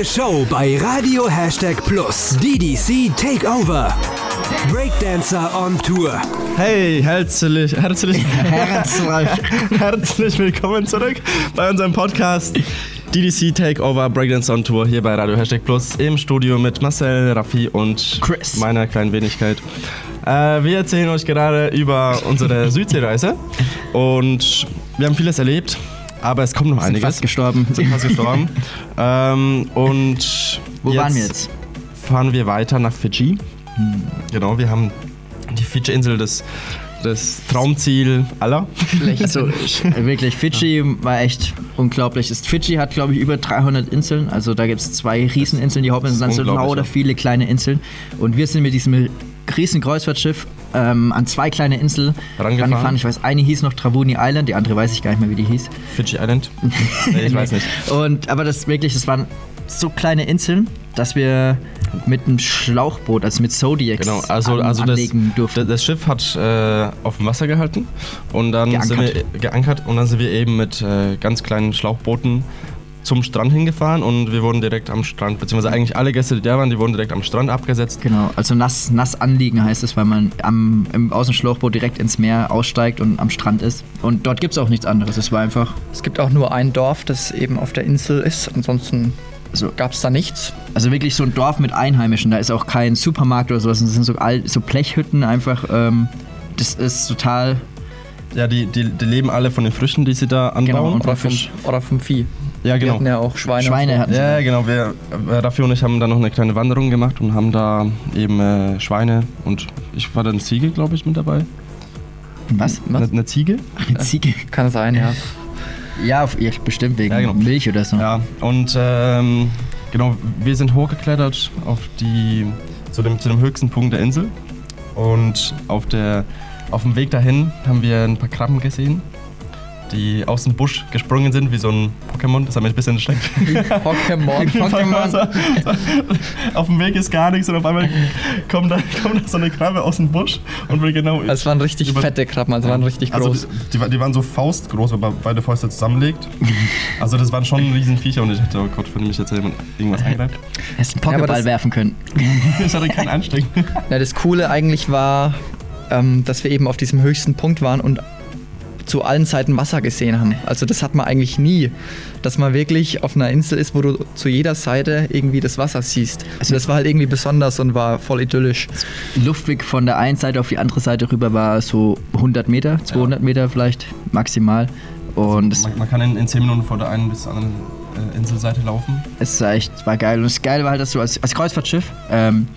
neue Show bei Radio Hashtag Plus. DDC Takeover. Breakdancer on Tour. Hey, herzlich, herzlich, (laughs) Herzlich. herzlich willkommen zurück bei unserem Podcast DDC Takeover Breakdance on Tour hier bei Radio Hashtag Plus im Studio mit Marcel, Raffi und Chris. meiner kleinen Wenigkeit. Äh, wir erzählen euch gerade über unsere Südseereise und wir haben vieles erlebt, aber es kommt noch einiges. Fast gestorben. sind fast gestorben. (laughs) ähm, und Wo waren wir jetzt? Fahren wir weiter nach Fidschi. Genau, wir haben die Fidschi-Insel, das, das Traumziel aller. Also (laughs) ich- wirklich, Fidschi war echt unglaublich. Fidschi hat, glaube ich, über 300 Inseln. Also da gibt es zwei Rieseninseln, die Hauptinseln, dann so lauter viele kleine Inseln. Und wir sind mit diesem riesen Kreuzfahrtschiff ähm, an zwei kleine Inseln Rangefahren. rangefahren. Ich weiß, eine hieß noch Travuni Island, die andere weiß ich gar nicht mehr, wie die hieß. Fidschi Island? (laughs) nee, ich weiß nicht. Und, aber das wirklich, das waren so kleine Inseln, dass wir mit einem Schlauchboot, also mit Zodiacs, Genau, also, an, also das, anlegen durften. das, das Schiff hat äh, auf dem Wasser gehalten und dann sind Geankert. wir geankert und dann sind wir eben mit äh, ganz kleinen Schlauchbooten zum Strand hingefahren und wir wurden direkt am Strand, beziehungsweise eigentlich alle Gäste, die da waren, die wurden direkt am Strand abgesetzt. Genau, also nass, nass anliegen heißt es, weil man am, im Außenschlauchboot direkt ins Meer aussteigt und am Strand ist. Und dort gibt es auch nichts anderes. Es war einfach, Es gibt auch nur ein Dorf, das eben auf der Insel ist. Ansonsten So. gab es da nichts. also wirklich so ein Dorf mit Einheimischen. Da ist auch kein Supermarkt oder sowas. Das sind so, alt, so Blechhütten einfach. Ähm, das ist total. Ja, die, die, die leben alle von den Früchten, die sie da anbauen. Genau, und Oder vom, oder vom Vieh. Ja, Wir genau. hatten ja auch Schweine. Schweine hatten sie. Ja, genau. Wir, äh, Raffi und ich haben da noch eine kleine Wanderung gemacht und haben da eben äh, Schweine und ich war dann Ziege, glaube ich, mit dabei. Was? Eine, eine Ziege? Eine Ziege? (laughs) Kann sein, ja. Ja, auf, ja, bestimmt wegen Ja, genau. Milch oder so. Ja, und ähm, genau, wir sind hochgeklettert auf die, zu, dem, zu dem höchsten Punkt der Insel. Und auf, der, auf dem Weg dahin haben wir ein paar Krabben gesehen, die aus dem Busch gesprungen sind, wie so ein Pokémon. Das hat mich ein bisschen erschreckt. (laughs) Pokémon. (laughs) Pokémon. auf dem Weg ist gar nichts und auf einmal kommt da, kommt da so eine Krabbe aus dem Busch und will genau. Es waren richtig über- fette Krabben, also waren richtig Also groß. die, die, die waren so faustgroß, wenn man beide Fäuste zusammenlegt. Also das waren schon Riesenviecher und ich dachte, oh Gott, wenn mich jetzt jemand irgendwas angreift. Hättest einen Ja, Pokéball das- werfen können. (laughs) Ich hatte keinen Ansteck. Ja, das Coole eigentlich war, ähm, dass wir eben auf diesem höchsten Punkt waren und zu allen Seiten Wasser gesehen haben. Also das hat man eigentlich nie, dass man wirklich auf einer Insel ist, wo du zu jeder Seite irgendwie das Wasser siehst. Also das war halt irgendwie besonders und war voll idyllisch. Luftweg von der einen Seite auf die andere Seite rüber war so 100 Meter, 200 Meter vielleicht maximal. Und es, Man, man kann in, in 10 Minuten vor der einen bis zur anderen äh, Inselseite laufen. es war echt war geil. Und das Geile war halt, dass du als, als Kreuzfahrtschiff ähm,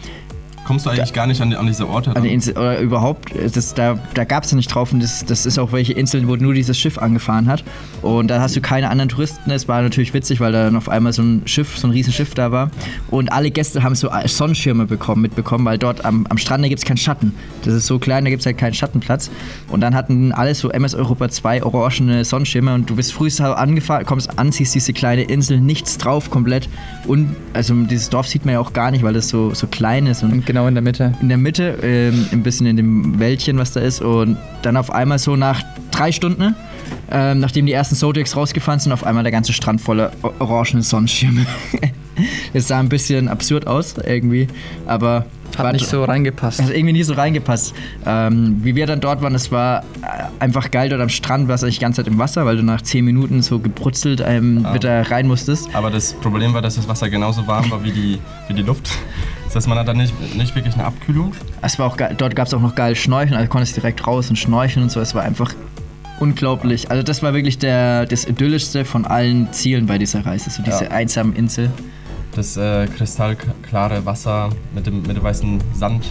Kommst du eigentlich gar nicht an, die, an diese Orte an der Insel oder überhaupt, das, da, da gab es ja nicht drauf und das, das ist auch welche Inseln, wo nur dieses Schiff angefahren hat. Und da hast du keine anderen Touristen. Es war natürlich witzig, weil da dann auf einmal so ein Schiff, so ein Riesenschiff da war. Und alle Gäste haben so Sonnenschirme bekommen, mitbekommen, weil dort am, am Strand, da gibt es keinen Schatten. Das ist so klein, da gibt es halt keinen Schattenplatz. Und dann hatten alle so MS Europa 2 orangene Sonnenschirme und du bist frühst angefahren, kommst an, siehst diese kleine Insel, nichts drauf komplett. Und also dieses Dorf sieht man ja auch gar nicht, weil das so, so klein ist. Und Und genau in der Mitte. in der Mitte, ähm, ein bisschen in dem Wäldchen, was da ist. Und dann auf einmal so nach drei Stunden, ähm, nachdem die ersten Zodiacs rausgefahren sind, auf einmal der ganze Strand voller o- orangene Sonnenschirme. (laughs) Es sah ein bisschen absurd aus irgendwie, aber Hat nicht so reingepasst. hat irgendwie nie so reingepasst. Ähm, wie wir dann dort waren, es war äh, einfach geil dort am Strand, warst eigentlich die ganze Zeit im Wasser, weil du nach 10 Minuten so gebrutzelt ähm, wieder rein musstest. Aber das Problem war, dass das Wasser genauso warm war wie die, wie die Luft. Das heißt, man hat dann nicht, nicht wirklich eine Abkühlung. Es war auch geil, dort gab es auch noch geil Schnorcheln, also konntest direkt raus und schnorcheln und so. Es war einfach unglaublich. Also das war wirklich der, das idyllischste von allen Zielen bei dieser Reise, so diese Ja. einsamen Insel. Das äh, kristallklare Wasser mit dem, mit dem weißen Sand.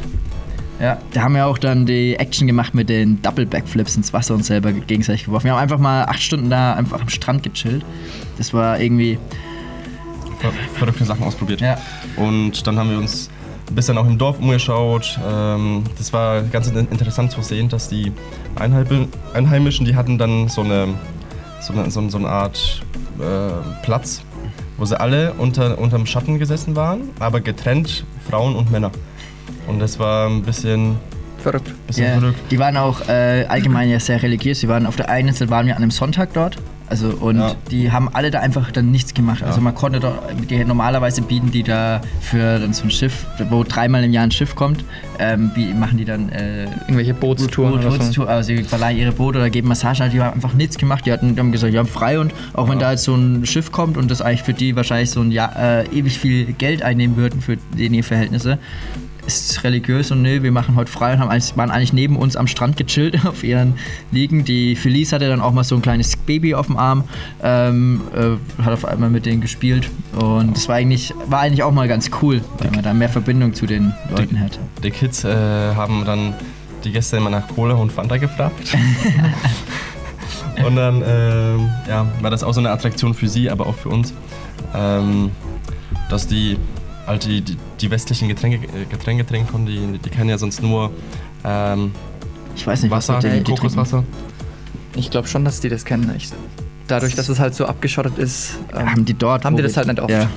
Ja, da haben wir auch dann die Action gemacht mit den Double Backflips ins Wasser und selber gegenseitig geworfen. Wir haben einfach mal acht Stunden da einfach am Strand gechillt. Das war irgendwie, verrückte Sachen ausprobiert. Ja. Und dann haben wir uns ein bisschen auch im Dorf umgeschaut. Ähm, das war ganz in- interessant zu sehen, dass die Einheim- Einheimischen, die hatten dann so eine, so eine, so eine, so eine Art äh, Platz, wo sie alle unter, unterm Schatten gesessen waren, aber getrennt Frauen und Männer. Und das war ein bisschen, Verrückt. bisschen ja, verrückt. die waren auch äh, allgemein ja sehr religiös. Die waren auf der einen Insel waren wir an einem Sonntag dort. Also und Ja. die haben alle da einfach dann nichts gemacht. Also man konnte dort, die normalerweise bieten die da für dann so ein Schiff, wo dreimal im Jahr ein Schiff kommt, ähm, wie machen die dann äh, Irgendwelche Bootstouren oder so. Bootstour, also sie verleihen ihre Boote oder geben Massage, die haben einfach nichts gemacht. Die, hatten, die haben gesagt, die haben frei und auch wenn da jetzt so ein Schiff kommt und das eigentlich für die wahrscheinlich so ein Jahr äh, ewig viel Geld einnehmen würden für die Verhältnisse, ist religiös und nö, wir machen heute frei und haben eigentlich, waren eigentlich neben uns am Strand gechillt (laughs) auf ihren Liegen. Die Felice hatte dann auch mal so ein kleines Baby auf dem Arm, ähm, äh, hat auf einmal mit denen gespielt und das war eigentlich, war eigentlich auch mal ganz cool, wenn man da mehr Verbindung zu den Leuten hätte. Die Kids äh, haben dann die Gäste immer nach Cola und Fanta gefragt. (laughs) und dann ähm, ja, war das auch so eine Attraktion für sie, aber auch für uns, ähm, dass die halt die, die, die westlichen Getränke, äh, Getränke trinken. Die, die kennen ja sonst nur ähm, Ich weiß nicht, Wasser, was die, die. Kokoswasser. Ich glaube schon, dass die das kennen. Ich, dadurch, dass es halt so abgeschottet ist, ähm, haben die dort. haben die das halt nicht oft. Ja.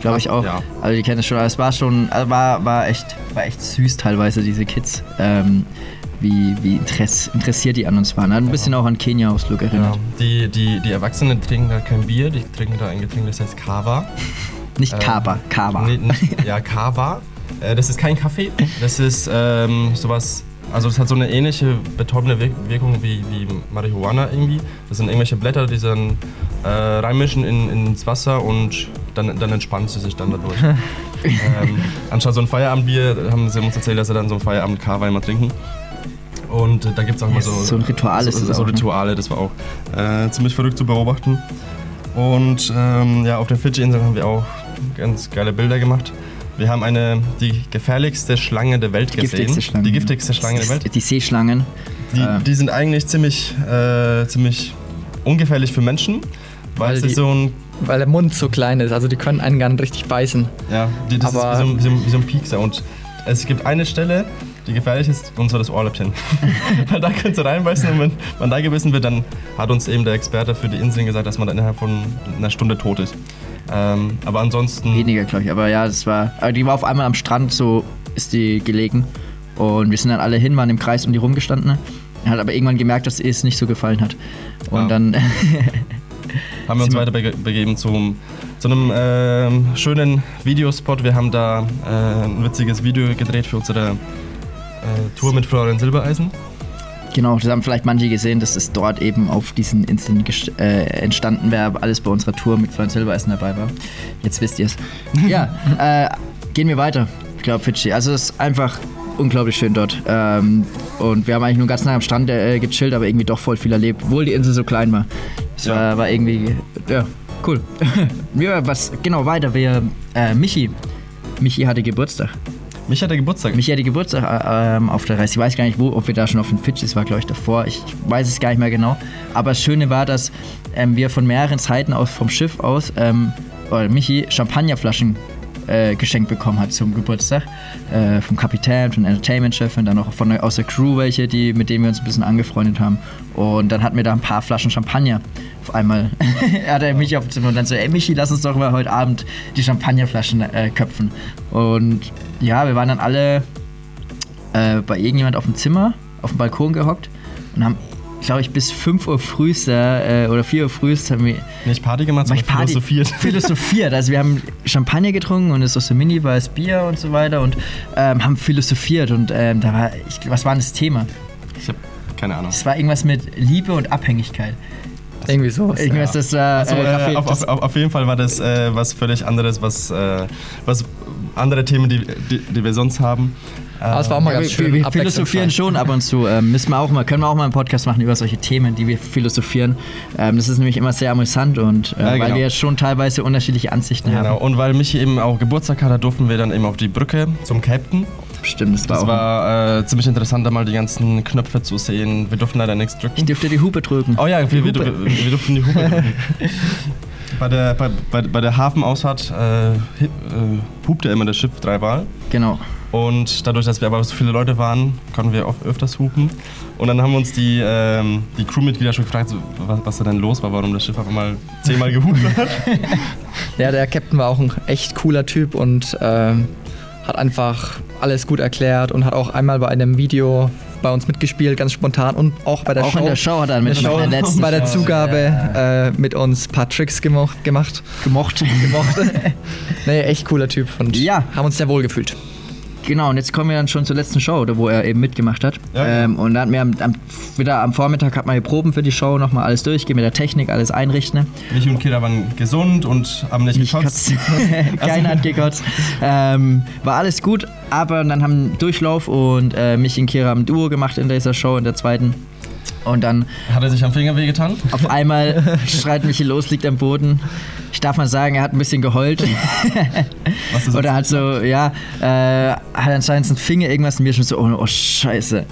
Glaube ich auch. Ja. Also die kennen es schon. aber Es war schon, also war, war echt, war echt süß teilweise diese Kids, ähm, wie, wie interess, interessiert die an uns waren. Hat ein bisschen auch an Kenia-Ausflug Ja. erinnert. Die, die, die Erwachsenen trinken da kein Bier, die trinken da ein Getränk, das heißt Kava. Nicht Kaba. Nee, nicht, ja, Kava. Äh, das ist kein Kaffee. Das ist ähm, sowas. Also es hat so eine ähnliche betäubende Wir Wirkung wie, wie Marihuana irgendwie. Das sind irgendwelche Blätter, die dann äh, reinmischen in, ins Wasser und dann, dann entspannt sie sich dann dadurch. (laughs) ähm, anstatt so ein Feierabendbier haben sie uns erzählt, dass sie dann so ein Feierabend Kava immer trinken. Und äh, da gibt es auch mal so, So ein Ritual ist so, so auch, ne? Rituale, das war auch äh, ziemlich verrückt zu beobachten. Und ähm, ja, auf den Fidschi-Inseln haben wir auch ganz geile Bilder gemacht. Wir haben eine, die gefährlichste Schlange der Welt Die gesehen. giftigste Schlange. Die giftigste ja. Schlange der Welt. Die Seeschlangen. Die, äh. die sind eigentlich ziemlich, äh, ziemlich ungefährlich für Menschen, weil, Weil es die- so ein, Weil der Mund so klein ist. Also die können einen gar nicht richtig beißen. ja, die, das Aber- ist wie so, ein- wie, so, ein- wie so ein Piekser. Und es gibt eine Stelle, die gefährlich ist, und zwar das Ohrläppchen. (laughs) weil da kannst du reinbeißen und wenn man da gebissen wird, dann hat uns eben der Experte für die Inseln gesagt, dass man dann innerhalb von einer Stunde tot ist. Ähm, aber ansonsten... Weniger, glaube ich. Aber ja, das war. Aber die war auf einmal am Strand, so ist die gelegen. Und wir sind dann alle hin, waren im Kreis um die rumgestanden. Er hat aber irgendwann gemerkt, dass es nicht so gefallen hat. Und Ja. dann (laughs) haben wir uns weiter bege begeben zum, zu einem ähm, schönen Videospot. Wir haben da äh, ein witziges Video gedreht für unsere äh, Tour mit Florian Silbereisen. Genau, das haben vielleicht manche gesehen, dass es dort eben auf diesen Inseln äh, entstanden wäre, alles bei unserer Tour mit Florian Silbereisen dabei war. Jetzt wisst ihr es. (laughs) Ja, äh, gehen wir weiter. Ich glaube, Fidschi. Also es ist einfach unglaublich schön dort. Ähm, und wir haben eigentlich nur ganz nah am Strand äh, gechillt, aber irgendwie doch voll viel erlebt, obwohl die Insel so klein war. Es Ja. war, war irgendwie, ja, cool. (laughs) ja, was, genau, weiter. Wir, äh, Michi. Michi hatte Geburtstag. Mich hat der Geburtstag. Michi hatte Geburtstag äh, ähm, auf der Reise. Ich weiß gar nicht, wo, ob wir da schon auf den Fidschis war, glaube ich, davor. Ich weiß es gar nicht mehr genau. Aber das Schöne war, dass ähm, wir von mehreren Seiten aus vom Schiff aus, ähm, oder Michi, Champagnerflaschen äh, geschenkt bekommen hat zum Geburtstag. Äh, vom Kapitän, von Entertainment-Chef und dann auch von, aus der Crew welche, die, mit denen wir uns ein bisschen angefreundet haben. Und dann hatten wir da ein paar Flaschen Champagner. Auf einmal (laughs) hat er mich auf dem Zimmer und dann so, ey Michi, lass uns doch mal heute Abend die Champagnerflaschen äh, köpfen. Und ja, wir waren dann alle äh, bei irgendjemand auf dem Zimmer, auf dem Balkon gehockt und haben, glaube ich, bis 5 Uhr frühst äh, oder 4 Uhr frühst haben wir Nicht Party gemacht, Mach sondern ich Party- philosophiert. (laughs) philosophiert. Also wir haben Champagner getrunken und es ist so mini-weißes Bier und so weiter und ähm, haben philosophiert und ähm, da war, ich, was war denn das Thema? Ich habe keine Ahnung. Es war irgendwas mit Liebe und Abhängigkeit. Irgendwie sowas. Irgendwas, das war Also, äh, äh, Kaffee- auf, das- auf, auf jeden Fall war das äh, was völlig anderes, was, äh, was andere Themen, die, die, die wir sonst haben. Aber es war auch mal Ja, ganz wir, schön. wir, philosophieren schon ab und zu. Ähm, müssen wir auch mal, können wir auch mal einen Podcast machen über solche Themen, die wir philosophieren. Ähm, das ist nämlich immer sehr amüsant und äh, Ja, weil genau. wir schon teilweise unterschiedliche Ansichten Genau. haben. Und weil Michi eben auch Geburtstag hatte, durften wir dann eben auf die Brücke zum Captain. Stimmt, das war Das auch. war äh, ziemlich interessant, da mal die ganzen Knöpfe zu sehen. Wir durften leider nichts drücken. ich dürfte die Hupe drücken. Oh ja, wir, wir, wir, durften die Hupe drücken. (laughs) bei, der, bei, bei, bei der Hafenausfahrt äh, äh, hupte immer das Schiff dreimal. Genau. Und dadurch, dass wir aber so viele Leute waren, konnten wir oft öfters hupen. Und dann haben uns die, ähm, die Crewmitglieder schon gefragt, so, was, was da denn los war, warum das Schiff auf einmal zehnmal gehupt hat. (laughs) Ja, der Captain war auch ein echt cooler Typ und ähm, hat einfach alles gut erklärt und hat auch einmal bei einem Video bei uns mitgespielt, ganz spontan und auch bei der Auch Show. in der Show hat er in der mitgemacht, Show, in der letzten bei der Show. Zugabe äh, mit uns ein paar Tricks gemocht, gemacht. Gemocht. gemocht. (laughs) nee, echt cooler Typ und Ja. haben uns sehr wohl gefühlt. Genau, und jetzt kommen wir dann schon zur letzten Show, wo er eben mitgemacht hat. Ja, ähm, und dann hatten wir am, am, wieder am Vormittag hat man die Proben für die Show nochmal alles durchgehen, mit der Technik, alles einrichten. Michi und Kira waren gesund und haben nicht gekotzt. (laughs) Keiner hat gekotzt. Ähm, war alles gut, aber dann haben Durchlauf und äh, mich und Kira haben ein Duo gemacht in dieser Show, in der zweiten. Und dann Hat er sich am Finger wehgetan? auf einmal schreit Michi los, liegt am Boden. Ich darf mal sagen, er hat ein bisschen geheult. Was ist Oder hat so, ja, äh, hat anscheinend einen Finger irgendwas und mir schon so, oh, oh scheiße.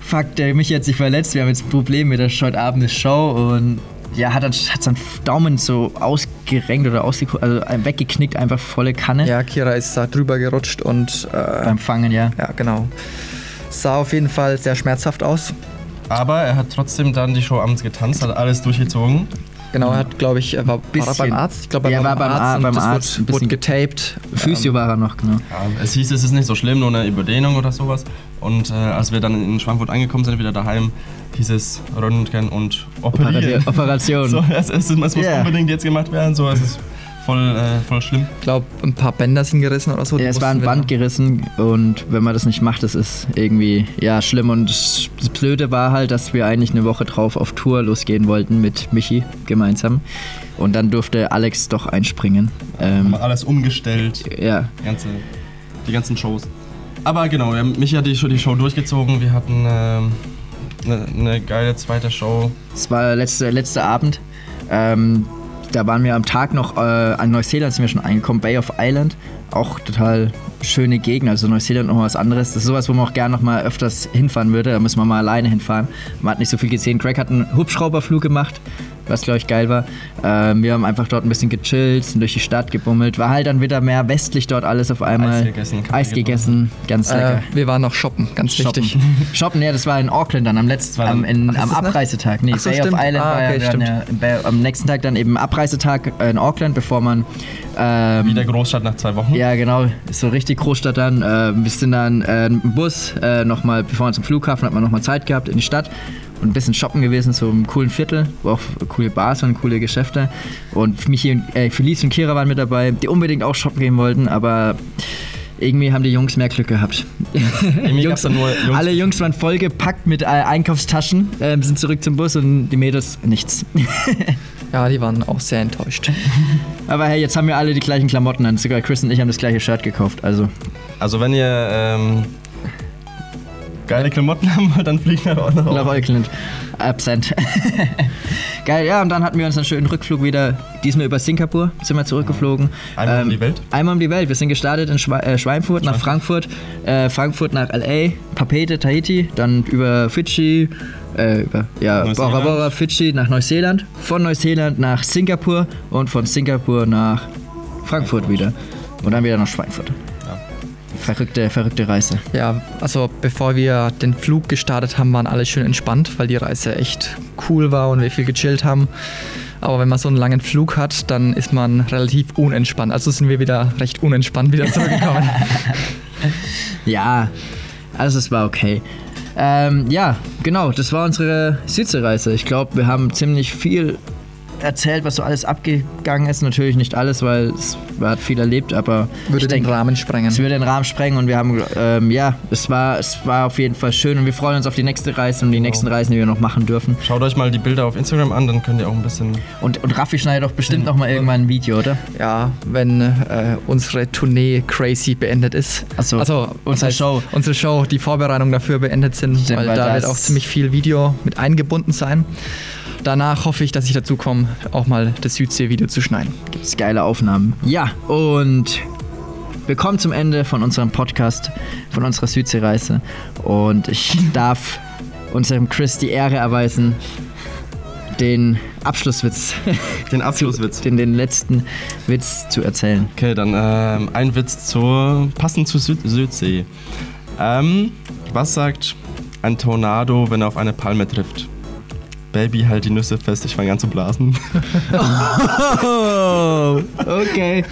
Fuck, der Michi hat sich verletzt, wir haben jetzt ein Problem mit der heute Abend eine Show und ja, hat, dann- hat seinen Daumen so ausgerenkt oder also weggeknickt, einfach volle Kanne Ja, Kira ist da drüber gerutscht und äh, beim Fangen, ja. ja, genau. Sah auf jeden Fall sehr schmerzhaft aus. Aber er hat trotzdem dann die Show abends getanzt, hat alles durchgezogen. Genau, er hat, glaube ich, er war, war er beim Arzt? Ich glaube, er Ja, war beim Arzt Ar- und beim das Arzt, ein wurde, wurde getaped. Physio war er noch, genau. Ja, es hieß, es ist nicht so schlimm, nur eine Überdehnung oder sowas. Und äh, als wir dann in Schwangfurt angekommen sind, wieder daheim, hieß es Röntgen und operieren. Operation. (laughs) So, es, es, es muss Ja. unbedingt jetzt gemacht werden, so, es ist voll, äh, voll schlimm. Ich glaube, ein paar Bänder sind gerissen oder so. Ja, es war ein Band gerissen und wenn man das nicht macht, das ist irgendwie ja schlimm. Und das Blöde war halt, dass wir eigentlich eine Woche drauf auf Tour losgehen wollten mit Michi gemeinsam. Und dann durfte Alex doch einspringen. Ähm, alles umgestellt, ja, die, ganze, die ganzen Shows. Aber genau, ja, Michi hat die, Show- die Show durchgezogen. Wir hatten ähm, eine, eine geile zweite Show. es war der letzte, letzte Abend. Ähm, da waren wir am Tag noch äh, an Neuseeland sind wir schon angekommen, Bay of Island. Auch total schöne Gegend, also Neuseeland noch was anderes. Das ist sowas, wo man auch gerne noch mal öfters hinfahren würde. Da müssen wir mal alleine hinfahren. Man hat nicht so viel gesehen. Craig hat einen Hubschrauberflug gemacht, was glaube ich geil war. Ähm, wir haben einfach dort ein bisschen gechillt, sind durch die Stadt gebummelt. War halt dann wieder mehr westlich dort alles auf einmal. Eis gegessen, Kaffee Eis gegessen, ganz lecker. Äh, wir waren noch shoppen, ganz Shoppen. wichtig. (laughs) Shoppen, ja, das war in Auckland dann am letzten, war am, in, am ne? Abreisetag. Nee, Ach so, Bay stimmt. of Island Ah, war ja okay, dann, stimmt. ja, Bay- am nächsten Tag dann eben Abreisetag äh, in Auckland, bevor man ähm, Wieder Großstadt nach zwei Wochen. ja, genau. So richtig Großstadt dann. Äh, wir sind dann äh, im Bus äh, nochmal, bevor wir zum Flughafen, hat man nochmal Zeit gehabt in die Stadt und ein bisschen shoppen gewesen, so im coolen Viertel, wo auch coole Bars und coole Geschäfte. Und Michi und, äh, Felice und Kira waren mit dabei, die unbedingt auch shoppen gehen wollten, aber irgendwie haben die Jungs mehr Glück gehabt. (laughs) Nur Jungs- alle Jungs waren vollgepackt mit äh, Einkaufstaschen, äh, sind zurück zum Bus und die Mädels nichts. (laughs) Ja, die waren auch sehr enttäuscht. (laughs) aber hey, jetzt haben wir alle die gleichen Klamotten an. Sogar Chris und ich haben das gleiche Shirt gekauft. Also Also wenn ihr ähm, geile Klamotten (laughs) haben wollt, dann fliegt nach nach nach Auckland. Absent. (laughs) Geil, ja, und dann hatten wir uns einen schönen Rückflug wieder. Diesmal über Singapur sind wir zurückgeflogen. Ähm, Einmal um die Welt? Einmal um die Welt. Wir sind gestartet in Schwe äh, Schweinfurt, nach Frankfurt, äh, Frankfurt nach L.A., Papete, Tahiti, dann über Fidschi, äh, über, ja. Bora Bora, Fidschi nach Neuseeland, von Neuseeland nach Singapur und von Singapur nach Frankfurt wieder. Und dann wieder nach Schweinfurt. Verrückte, verrückte Reise. Ja, also bevor wir den Flug gestartet haben, waren alle schön entspannt, weil die Reise echt cool war und wir viel gechillt haben. Aber wenn man so einen langen Flug hat, dann ist man relativ unentspannt. Also sind wir wieder recht unentspannt wieder zurückgekommen. (laughs) Ja, also es war okay. Ähm, ja, genau, das war unsere Südseereise. Ich glaube, wir haben ziemlich viel erzählt, was so alles abgegangen ist. Natürlich nicht alles, weil es man hat viel erlebt, aber Würde ich den denke, Rahmen sprengen. es würde den Rahmen sprengen und wir haben, ähm, ja, es war, es war auf jeden Fall schön und wir freuen uns auf die nächste Reise und die nächsten Reisen, die wir noch machen dürfen. Schaut euch mal die Bilder auf Instagram an, dann könnt ihr auch ein bisschen. Und, und Raffi schneidet doch bestimmt noch mal irgendwann ein Video, oder? Ja, wenn äh, unsere Tournee Crazy beendet ist. Ach so, also unsere heißt, Show. Unsere Show, die Vorbereitungen dafür beendet sind, Stimmt, weil, weil da wird auch ziemlich viel Video mit eingebunden sein. Danach hoffe ich, dass ich dazu komme, auch mal das Südsee-Video zu schneiden. Gibt's geile Aufnahmen. Ja, und wir kommen zum Ende von unserem Podcast, von unserer Südseereise. Und ich (laughs) darf unserem Chris die Ehre erweisen, den Abschlusswitz, (laughs) Den Abschlusswitz. den, den letzten Witz zu erzählen. Okay, dann ähm, ein Witz zur passend zur Süd Südsee. Ähm, was sagt ein Tornado, wenn er auf eine Palme trifft? Baby, halt die Nüsse fest, ich fange an zu blasen. (laughs) Oh, okay.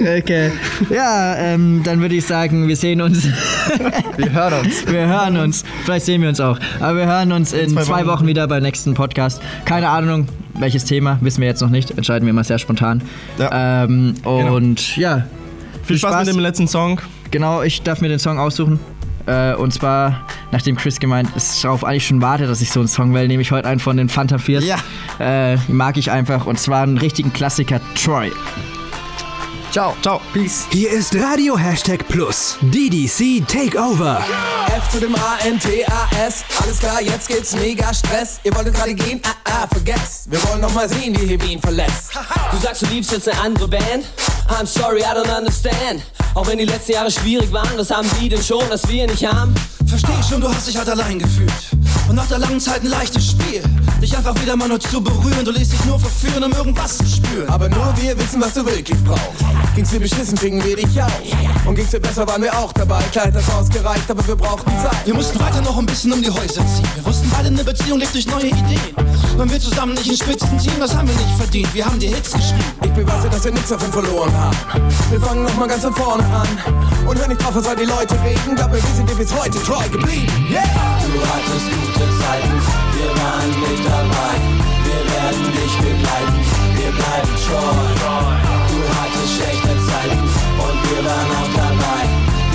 Okay. Ja, ähm, dann würde ich sagen, wir sehen uns. (laughs) Wir hören uns. Wir hören uns. Vielleicht sehen wir uns auch. Aber wir hören uns in zwei, zwei Wochen. Wochen. wieder beim nächsten Podcast. Keine Ahnung, welches Thema, wissen wir jetzt noch nicht. Entscheiden wir mal sehr spontan. Ja. Ähm, und ja, Viel Spaß, mit dem letzten Song. Genau, ich darf mir den Song aussuchen. Äh, und zwar, nachdem Chris gemeint ist, darauf eigentlich schon warte, dass ich so einen Song wähle, nehme ich heute einen von den Fanta Fears. Ja. Äh, mag ich einfach. Und zwar einen richtigen Klassiker, Troy. Ciao. Ciao. Peace. Hier ist Radio Hashtag Plus. DDC Takeover. F zu dem A-N-T-A-S. Alles klar, jetzt geht's mega Stress. Ihr wolltet gerade gehen, ah, ah, vergesst. Wir wollen noch mal sehen, wie ihr Wien verlässt. Du sagst, du liebst jetzt eine andere Band? I'm sorry, I don't understand. Auch wenn die letzten Jahre schwierig waren, was haben die denn schon, das wir nicht haben? Versteh schon, du hast dich halt allein gefühlt. Und nach der langen Zeit ein leichtes Spiel. Dich einfach wieder mal nur zu berühren. Du lässt dich nur verführen, um irgendwas zu spüren. Aber nur wir wissen, was du wirklich brauchst. Ging's dir beschissen, fingen wir dich auf. Und ging's dir besser, waren wir auch dabei. Klar hat ausgereicht, aber wir brauchten Zeit. Wir mussten weiter noch ein bisschen um die Häuser ziehen. Wir wussten beide, eine Beziehung lebt durch neue Ideen. Waren wir zusammen nicht ein Spitzenteam, das haben wir nicht verdient. Wir haben die Hits geschrieben. Ich beweise, dass wir nichts davon verloren haben. Wir fangen noch mal ganz von vorne an. Und hör nicht drauf, was all die Leute reden. Glaub mir, wir sind dir bis heute treu geblieben. Yeah! Du hattest gute Zeiten, wir waren mit dabei. Wir werden dich begleiten, wir bleiben treu. Du hattest schlechte Zeiten und wir waren auch dabei.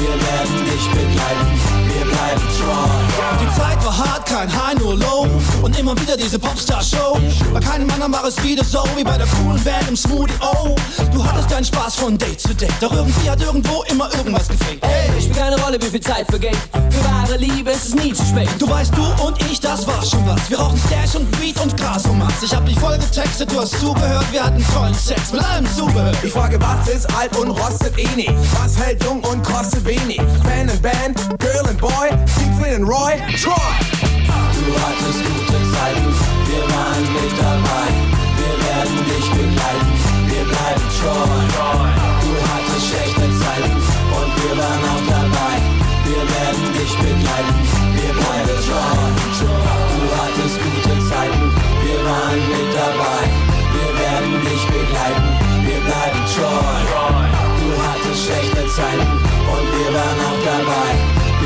Wir werden dich begleiten, wir bleiben treu. Die Zeit war hart, kein High, nur Low. Und immer wieder diese Popstar-Show. Bei keinem anderen war es wieder so wie bei der coolen Band im Smoothie. Oh, du hattest deinen Spaß von Date zu Date. Doch irgendwie hat irgendwo immer irgendwas gefehlt. Ey, spielt keine Rolle, wie viel Zeit vergeht. Für wahre Liebe ist es nie zu spät. Du weißt, du und ich, das war schon was. Wir rauchen Stash und Weed und Gras und Max. Ich hab dich voll getextet, du hast zugehört. Wir hatten tollen Sex mit allem Zubehör. Ich frage, was ist alt und rostet eh nicht? Was hält jung und kostet wenig? Fan and Band, Girl and Boy, Siegfried and Roy, Troy! Du hattest gute Zeiten, wir waren mit dabei. Wir werden dich begleiten, wir bleiben treu. Du hattest schlechte Zeiten und wir waren auch dabei. Wir werden dich begleiten, wir bleiben treu. Du hattest gute Zeiten, wir waren mit dabei. Wir werden dich begleiten, wir bleiben treu. Du hattest schlechte Zeiten und wir waren auch dabei.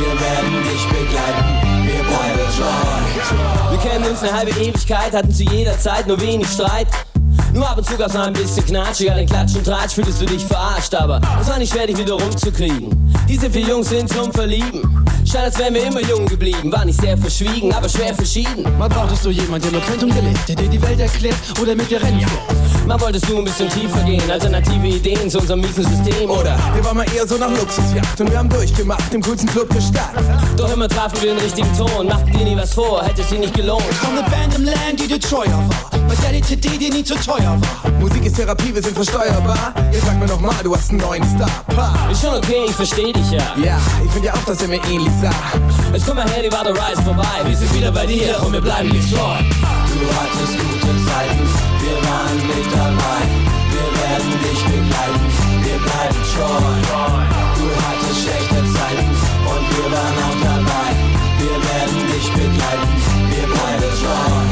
Wir werden dich begleiten, wir bleiben treu. Wir kennen uns eine halbe Ewigkeit, hatten zu jeder Zeit nur wenig Streit. Nur ab und zu gab's noch ein bisschen Knatsch, egal in Klatsch und Tratsch fühltest du dich verarscht, aber es war nicht schwer, dich wieder rumzukriegen. Diese vier Jungs sind zum Verlieben. Scheint, als wären wir immer jung geblieben. War nicht sehr verschwiegen, aber schwer verschieden. Mal brauchtest du jemanden, der nur kennt und gelebt, der dir die Welt erklärt oder mit dir rennt. Mal wolltest du ein bisschen tiefer gehen, alternative Ideen zu unserem miesen System. Oder wir waren mal eher so nach Luxusjacht und wir haben durchgemacht im coolsten Club der Stadt. Doch immer trafen wir den richtigen Ton, machten dir nie was vor, hätte es sie nicht gelohnt. Von der Band im Land, die dir treuer war, bei der die TD dir nie zu teuer war. Musik ist Therapie, wir sind versteuerbar. Jetzt sag mir noch mal, du hast einen neuen Star. Pa. Ist schon okay, ich versteh dich ja. Ja, ich finde ja auch, dass er mir ähnlich sah. Jetzt komm mal her, die Water Rise vorbei. Wir sind wieder bei dir und wir bleiben nicht treu. Du hattest gute Zeiten, wir waren mit dabei. Wir werden dich begleiten, wir bleiben treu. Du hattest schlechte Zeiten und wir waren auch dabei. Wir werden dich begleiten, wir bleiben treu.